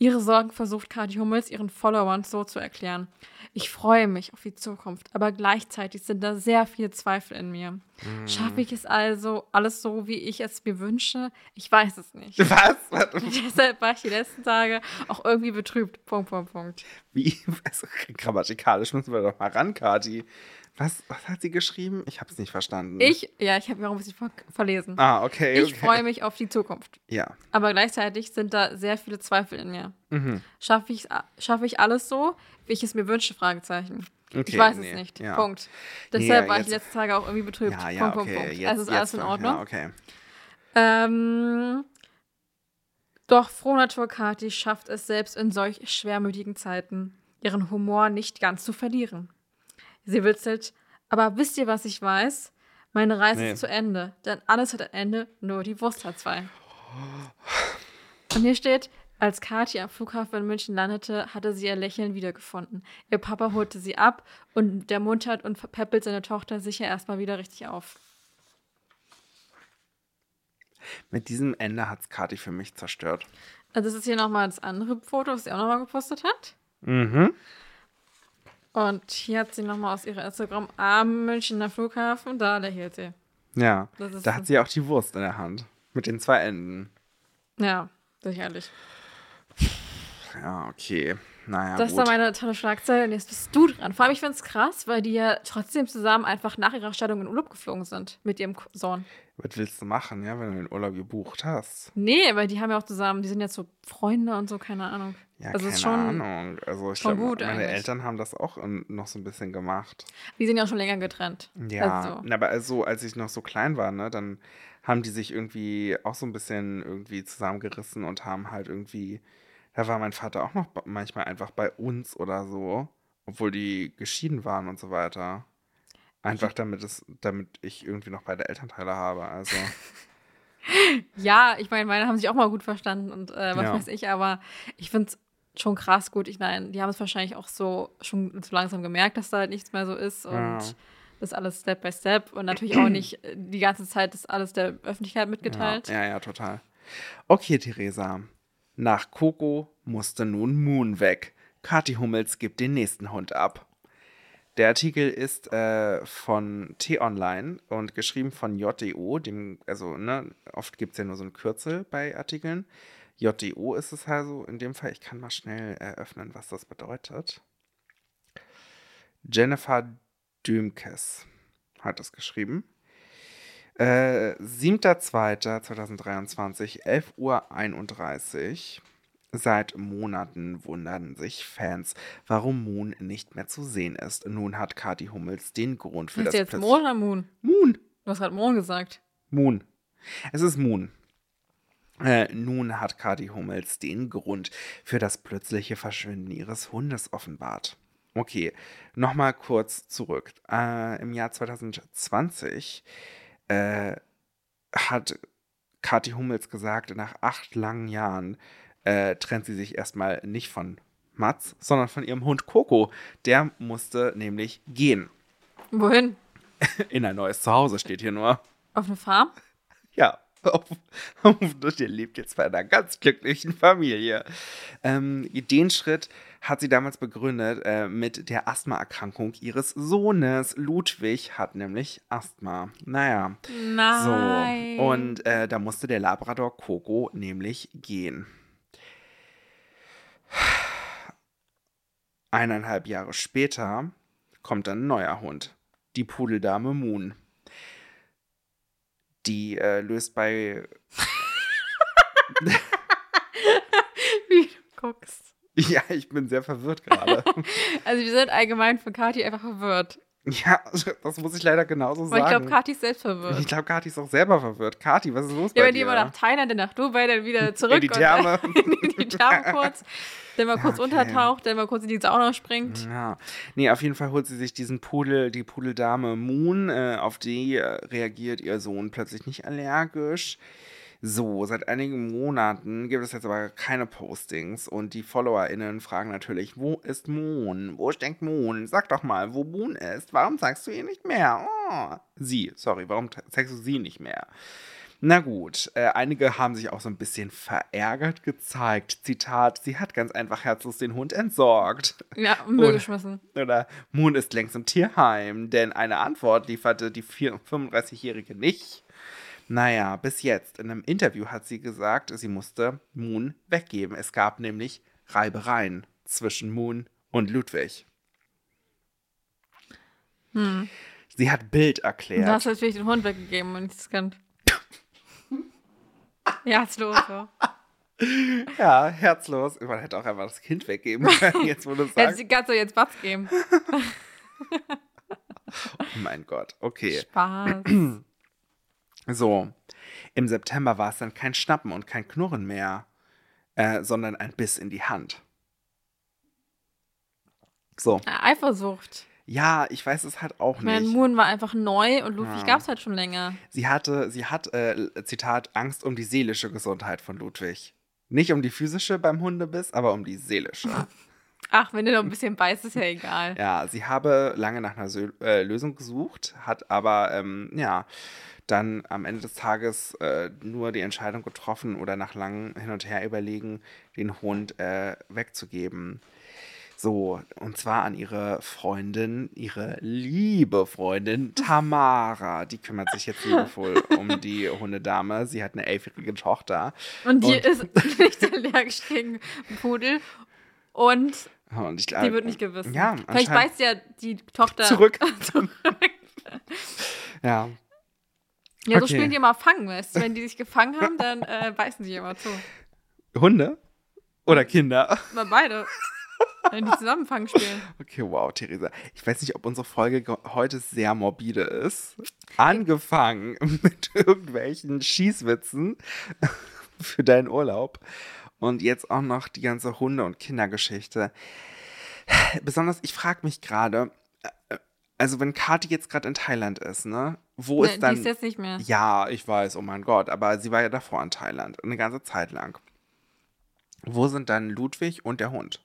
Ihre Sorgen versucht Kathi Hummels ihren Followern so zu erklären. Ich freue mich auf die Zukunft, aber gleichzeitig sind da sehr viele Zweifel in mir. Schaffe ich es also, alles so, wie ich es mir wünsche? Ich weiß es nicht. *laughs* Was? *laughs* Deshalb war ich die letzten Tage auch irgendwie betrübt. Punkt, Punkt, Punkt. Wie? *laughs* Also, grammatikalisch müssen wir doch mal ran, Kati. Was, was hat sie geschrieben? Ich habe es nicht verstanden. Ich, ja, ich habe mir auch ein bisschen ver verlesen. Ah, okay. Ich okay. freue mich auf die Zukunft. Ja. Aber gleichzeitig sind da sehr viele Zweifel in mir. Mhm. Schaffe ich, schaffe ich alles so, wie ich es mir wünsche? Fragezeichen. Okay, ich weiß nee, es nicht. ja. Punkt. Deshalb Nee, war ich jetzt- die letzten Tage auch irgendwie betrübt. Ja, ja, Punkt, okay. Punkt, Punkt. Jetzt, also ist alles in Ordnung. Ja, okay. Ähm, doch Frohnatur Kati schafft es selbst in solch schwermütigen Zeiten, ihren Humor nicht ganz zu verlieren. Sie witzelt, aber wisst ihr, was ich weiß? Meine Reise Nee. ist zu Ende, denn alles hat ein Ende, nur die Wurst hat zwei. Und hier steht, als Kathi am Flughafen in München landete, hatte sie ihr Lächeln wiedergefunden. Ihr Papa holte sie ab und der muntert und verpäppelt seine Tochter sicher erstmal wieder richtig auf. Mit diesem Ende hat es Kati für mich zerstört. Also das ist hier nochmal das andere Foto, was sie auch nochmal gepostet hat. Mhm. Und hier hat sie nochmal aus ihrer Instagram am Münchner Flughafen, da lächelt sie. Ja. Da hat sie auch die Wurst in der Hand. Mit den zwei Enden. Ja, sicherlich. Ja, okay. Naja, das gut. war meine tolle Schlagzeile und jetzt bist du dran. Vor allem, ich finde es krass, weil die ja trotzdem zusammen einfach nach ihrer Scheidung in Urlaub geflogen sind mit ihrem Sohn. Was willst du machen, ja, wenn du den Urlaub gebucht hast? Nee, weil die haben ja auch zusammen, die sind jetzt so Freunde und so, keine Ahnung. Ja, also keine ist schon, Ahnung. Also ich glaube, gut meine eigentlich. Eltern haben das auch noch so ein bisschen gemacht. die sind ja auch schon länger getrennt. Ja, Also, aber also, als ich noch so klein war, ne, dann haben die sich irgendwie auch so ein bisschen irgendwie zusammengerissen und haben halt irgendwie, da war mein Vater auch noch manchmal einfach bei uns oder so, obwohl die geschieden waren und so weiter. Einfach damit es, damit ich irgendwie noch beide Elternteile habe. Also, *laughs* ja, ich meine, meine haben sich auch mal gut verstanden und äh, was Ja. weiß ich, aber ich finde es schon krass gut. Ich meine, die haben es wahrscheinlich auch so schon so langsam gemerkt, dass da halt nichts mehr so ist und Ja. das alles Step by Step und natürlich auch nicht äh, die ganze Zeit das alles der Öffentlichkeit mitgeteilt. Ja, ja, ja, total. Okay, Theresa. Nach Coco musste nun Moon weg. Kathi Hummels gibt den nächsten Hund ab. Der Artikel ist äh, von T-Online und geschrieben von JDO, dem, also, ne, oft gibt es ja nur so ein Kürzel bei Artikeln. JDO ist es also in dem Fall. Ich kann mal schnell eröffnen, was das bedeutet. Jennifer Dümkes hat es geschrieben. Äh, 7.2.2023, 11.31 Uhr. Seit Monaten wundern sich Fans, warum Moon nicht mehr zu sehen ist. Nun hat Kathi Hummels den Grund für Ist das jetzt plötzlich- Moon oder Moon? Moon. Du hast gerade Moon gesagt. Moon. Es ist Moon. Äh, nun hat Kathi Hummels den Grund für das plötzliche Verschwinden ihres Hundes offenbart. Okay, nochmal kurz zurück. Äh, Im Jahr 2020 äh, hat Kathi Hummels gesagt, nach acht langen Jahren äh, trennt sie sich erstmal nicht von Mats, sondern von ihrem Hund Coco. Der musste nämlich gehen. Wohin? *laughs* In ein neues Zuhause steht hier nur. Auf eine Farm? Auf, *laughs* auf, der lebt jetzt bei einer ganz glücklichen Familie. Ähm, den Schritt hat sie damals begründet äh, mit der Asthmaerkrankung ihres Sohnes. Ludwig hat nämlich Asthma. Naja, Nein. so. Und äh, da musste der Labrador Coco nämlich gehen. Eineinhalb Jahre später kommt dann ein neuer Hund. Die Pudeldame Moon. Die äh, löst bei. *laughs* Wie du guckst. Ja, ich bin sehr verwirrt gerade. *laughs* Also wir sind allgemein von Kati einfach verwirrt. Ja, das muss ich leider genauso Aber sagen. ich glaube, Kati ist selbst verwirrt. Ich glaube, Kathi ist auch selber verwirrt. Kathi, was ist los Ja, bei wenn die dir? immer nach Thailand, dann nach Dubai, dann wieder zurück. In die Therme. *laughs* In die Therme kurz. Dann mal kurz Okay. untertaucht, dann mal kurz in die Sauna springt. Ja, nee, auf jeden Fall holt sie sich diesen Pudel, die Pudeldame Moon, äh, auf die äh, reagiert ihr Sohn plötzlich nicht allergisch. So, seit einigen Monaten gibt es jetzt aber keine Postings und die FollowerInnen fragen natürlich, wo ist Moon? Wo steckt Moon? Sag doch mal, wo Moon ist. Warum zeigst du ihr nicht mehr? Oh. Sie, sorry, warum zeigst du sie nicht mehr? Na gut, äh, einige haben sich auch so ein bisschen verärgert gezeigt. Zitat, sie hat ganz einfach herzlos den Hund entsorgt. Ja, *laughs* Müll geschmissen. Oder Moon ist längst im Tierheim, denn eine Antwort lieferte die vier- 35-Jährige nicht. Naja, bis jetzt. In einem Interview hat sie gesagt, sie musste Moon weggeben. Es gab nämlich Reibereien zwischen Moon und Ludwig. Sie hat Bild Du erklärt. hast natürlich den Hund weggegeben und nichts kann. *laughs* Ja, ist los. So. Ja, herzlos. Man hätte auch einfach das Kind weggeben können, jetzt wo du *laughs* Hätte sagst. sie ganz so jetzt Batz geben. *laughs* Oh mein Gott, okay. Spaß. *clears throat* So, im September war es dann kein Schnappen und kein Knurren mehr, äh, sondern ein Biss in die Hand. So, Ja, Eifersucht. ja, ich weiß es halt auch Ich meine, nicht. Moon war einfach neu und Ludwig Ja. gab es halt schon länger. Sie hatte, sie hat, äh, Zitat, Angst um die seelische Gesundheit von Ludwig. Nicht um die physische beim Hundebiss, aber um die seelische. *laughs* Ach, wenn du noch ein bisschen beißt, ist ja egal. Ja, sie habe lange nach einer Sö äh, Lösung gesucht, hat aber, ähm, ja, dann am Ende des Tages äh, nur die Entscheidung getroffen oder nach langem Hin und Her überlegen, den Hund äh, wegzugeben. So, und zwar an ihre Freundin, ihre liebe Freundin Tamara. Die kümmert sich jetzt liebevoll *laughs* um die Hundedame. Sie hat eine elfjährige Tochter. Und die Und- ist *laughs* nicht allergisch gegen Pudel. Und Und ich, die wird nicht gewissen. Ja, Vielleicht beißt ja die Tochter *laughs* Zurück. Ja, Ja, so Okay. spielen die immer Fangen, weißt du? Wenn die sich gefangen haben, dann äh, beißen sie immer zu. Hunde oder Kinder? Mal beide. Wenn die zusammen Fangen spielen. Okay, wow, Theresa. Ich weiß nicht, ob unsere Folge ge- heute sehr morbide ist. Angefangen *laughs* mit irgendwelchen Schießwitzen *laughs* für deinen Urlaub und jetzt auch noch die ganze Hunde- und Kindergeschichte. Besonders, ich frage mich gerade, äh, also wenn Kati jetzt gerade in Thailand ist, ne? Wo Ne, ist die dann. ist jetzt nicht mehr. Ja, ich weiß, oh mein Gott, aber sie war ja davor in Thailand, eine ganze Zeit lang. Wo sind dann Ludwig und der Hund?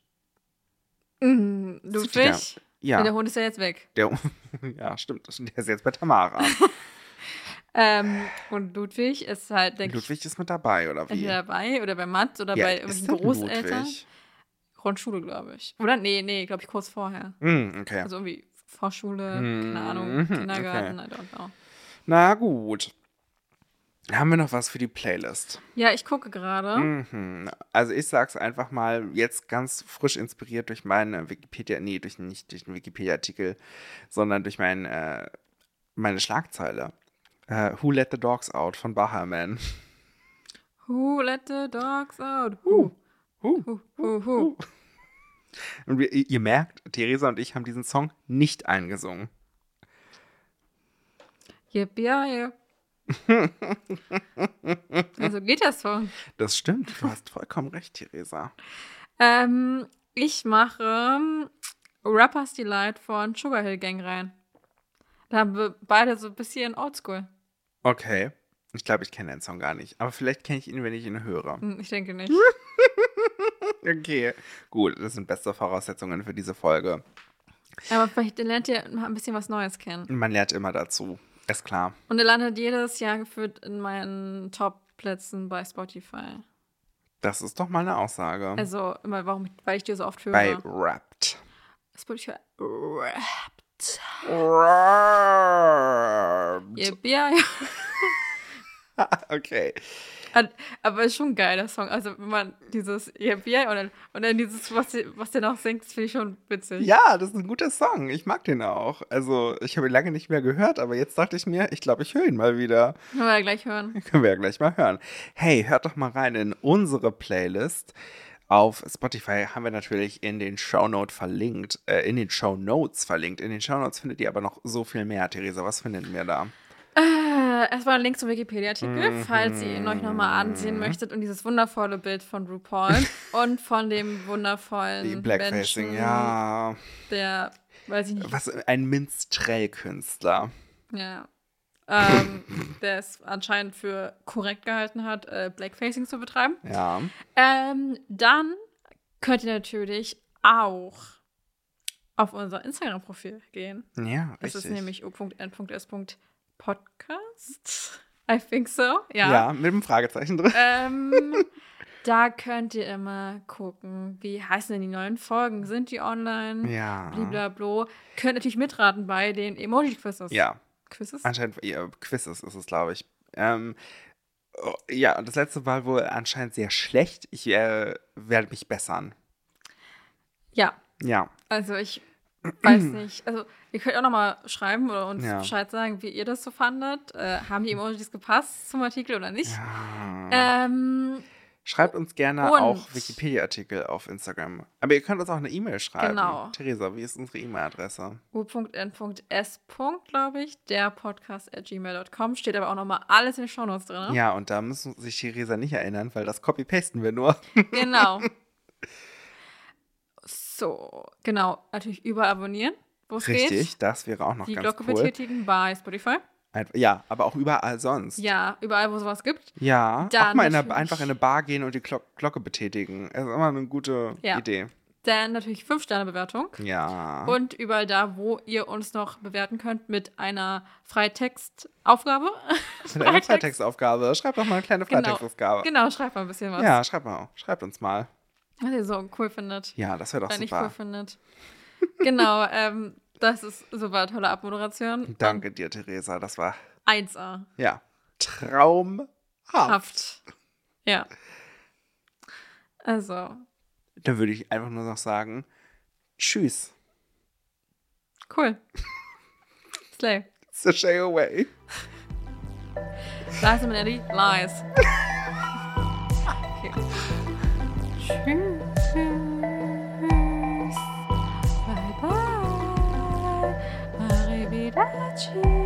Mhm, die? Ludwig. Ja. Der Hund ist ja jetzt weg. Der, *laughs* ja, stimmt. Der ist jetzt bei Tamara. *laughs* Ähm, und Ludwig ist halt, denke ich, Ludwig ist mit dabei, oder wie? entweder dabei oder bei Mats oder Wie bei irgendwelchen Großeltern. Ludwig? Grundschule, glaube ich. Oder? Nee, nee, glaube ich, kurz vorher. Hm, okay. Also irgendwie Vorschule, Mhm, keine Ahnung, mhm, Kindergarten, I don't know. Na gut. Haben wir noch was für die Playlist? Ja, ich gucke gerade. Mhm. Also ich sag's einfach mal, jetzt ganz frisch inspiriert durch meine Wikipedia, nee, durch nicht durch den Wikipedia-Artikel, sondern durch mein, äh, meine Schlagzeile. Äh, Who Let the Dogs Out von Bahaman. Who let the dogs out? Who? Huh. Who, who, who? Und wir, ihr merkt, Theresa und ich haben diesen Song nicht eingesungen. Yep, ja, ja. *laughs* also geht das so. Das stimmt, du hast vollkommen recht, Theresa. Ähm, ich mache ähm, Rappers Delight von Sugar Hill Gang rein. Da haben wir beide so ein bisschen Oldschool. Okay. Ich glaube, ich kenne den Song gar nicht. Aber vielleicht kenne ich ihn, wenn ich ihn höre. Hm, Ich denke nicht. *laughs* Okay. Gut, das sind beste Voraussetzungen für diese Folge. Aber vielleicht lernt ihr ein bisschen was Neues kennen. Man lernt immer dazu. Ist klar. Und er landet jedes Jahr geführt in meinen Top-Plätzen bei Spotify. Das ist doch mal eine Aussage. Also, immer, warum, weil ich dir so oft höre. Bei Wrapped. Spotify. Wrapped. Yep, ja, ja. *laughs* Okay. Aber ist schon ein geiler Song. Also, wenn man dieses Yep, ja und dann, und dann dieses, was, der- was der noch singt, das finde ich schon witzig. Ja, das ist ein guter Song. Ich mag den auch. Also, ich habe ihn lange nicht mehr gehört, aber jetzt dachte ich mir, ich glaube, ich höre ihn mal wieder. Können wir ja gleich hören. Können wir ja gleich mal hören. Hey, hört doch mal rein in unsere Playlist. Auf Spotify haben wir natürlich in den Shownote verlinkt, äh, in den Shownotes verlinkt. In den Shownotes findet ihr aber noch so viel mehr. Theresa, was findet ihr da? Äh, erstmal ein Link zum Wikipedia-Artikel, Mhm. falls ihr ihn euch nochmal ansehen möchtet. Und dieses wundervolle Bild von RuPaul *laughs* und von dem wundervollen Die Blackfacing, Menschen, ja. der, weiß ich nicht, Was ein Minstrel-Künstler. ja, ähm, der es anscheinend für korrekt gehalten hat, äh, Blackfacing zu betreiben. Ja. Ähm, dann könnt ihr natürlich auch auf unser Instagram-Profil gehen. Ja, Das richtig. ist nämlich u.n.s.podcast. I think so, ja. ja. mit einem Fragezeichen drin. Ähm, da könnt ihr immer gucken, wie heißen denn die neuen Folgen? Sind die online? Ja. Blablabla. Könnt natürlich mitraten bei den Emoji-Quizzes. Ja, Quizzes? anscheinend, ja, Quizzes ist es, glaube ich. Ähm, oh, ja, und das letzte war wohl anscheinend sehr schlecht. Ich äh, werde mich bessern. Ja, Ja, also ich weiß *clears throat* nicht. Also ihr könnt auch noch mal schreiben oder uns Ja. Bescheid sagen, wie ihr das so fandet. Äh, haben die Emojis gepasst zum Artikel oder nicht? ja. Ähm, Schreibt uns gerne Und- auch Wikipedia-Artikel auf Instagram. Aber ihr könnt uns auch eine E-Mail schreiben. Genau. Theresa, wie ist unsere E-Mail-Adresse? u.n.s. glaube ich, der Podcast at gmail.com. Steht aber auch noch mal alles in den Shownotes drin. Ja, und da müssen sich Theresa nicht erinnern, weil das copy-pasten wir nur. *laughs* Genau. So, genau. Natürlich überall abonnieren, wo es geht. Richtig, das wäre auch noch Die ganz Glocke cool. betätigen bei Spotify. Ja, aber auch überall sonst. Ja, überall, wo sowas gibt. Ja, Dann auch mal in eine, einfach in eine Bar gehen und die Glo Glocke betätigen. Das ist immer eine gute Ja. Idee. Dann natürlich 5-Sterne-Bewertung. Ja. Und überall da, wo ihr uns noch bewerten könnt mit einer Freitextaufgabe. *laughs* Mit einer Freitextaufgabe. Schreibt doch mal eine kleine Genau. Freitextaufgabe. Genau, schreibt mal ein bisschen was. Ja, schreibt mal. Schreibt uns mal. Was ihr so cool findet. Ja, das wäre doch Oder nicht super. cool findet. genau, *laughs* ähm, das ist super tolle Abmoderation. Danke dir, Theresa. Das war, 1A. ja, traumhaft. Haft. Ja. Also, Dann würde ich einfach nur noch sagen, tschüss. cool. Slay. Sashay away. Lies Minetti, lies. *laughs* Okay. Tschüss. magic.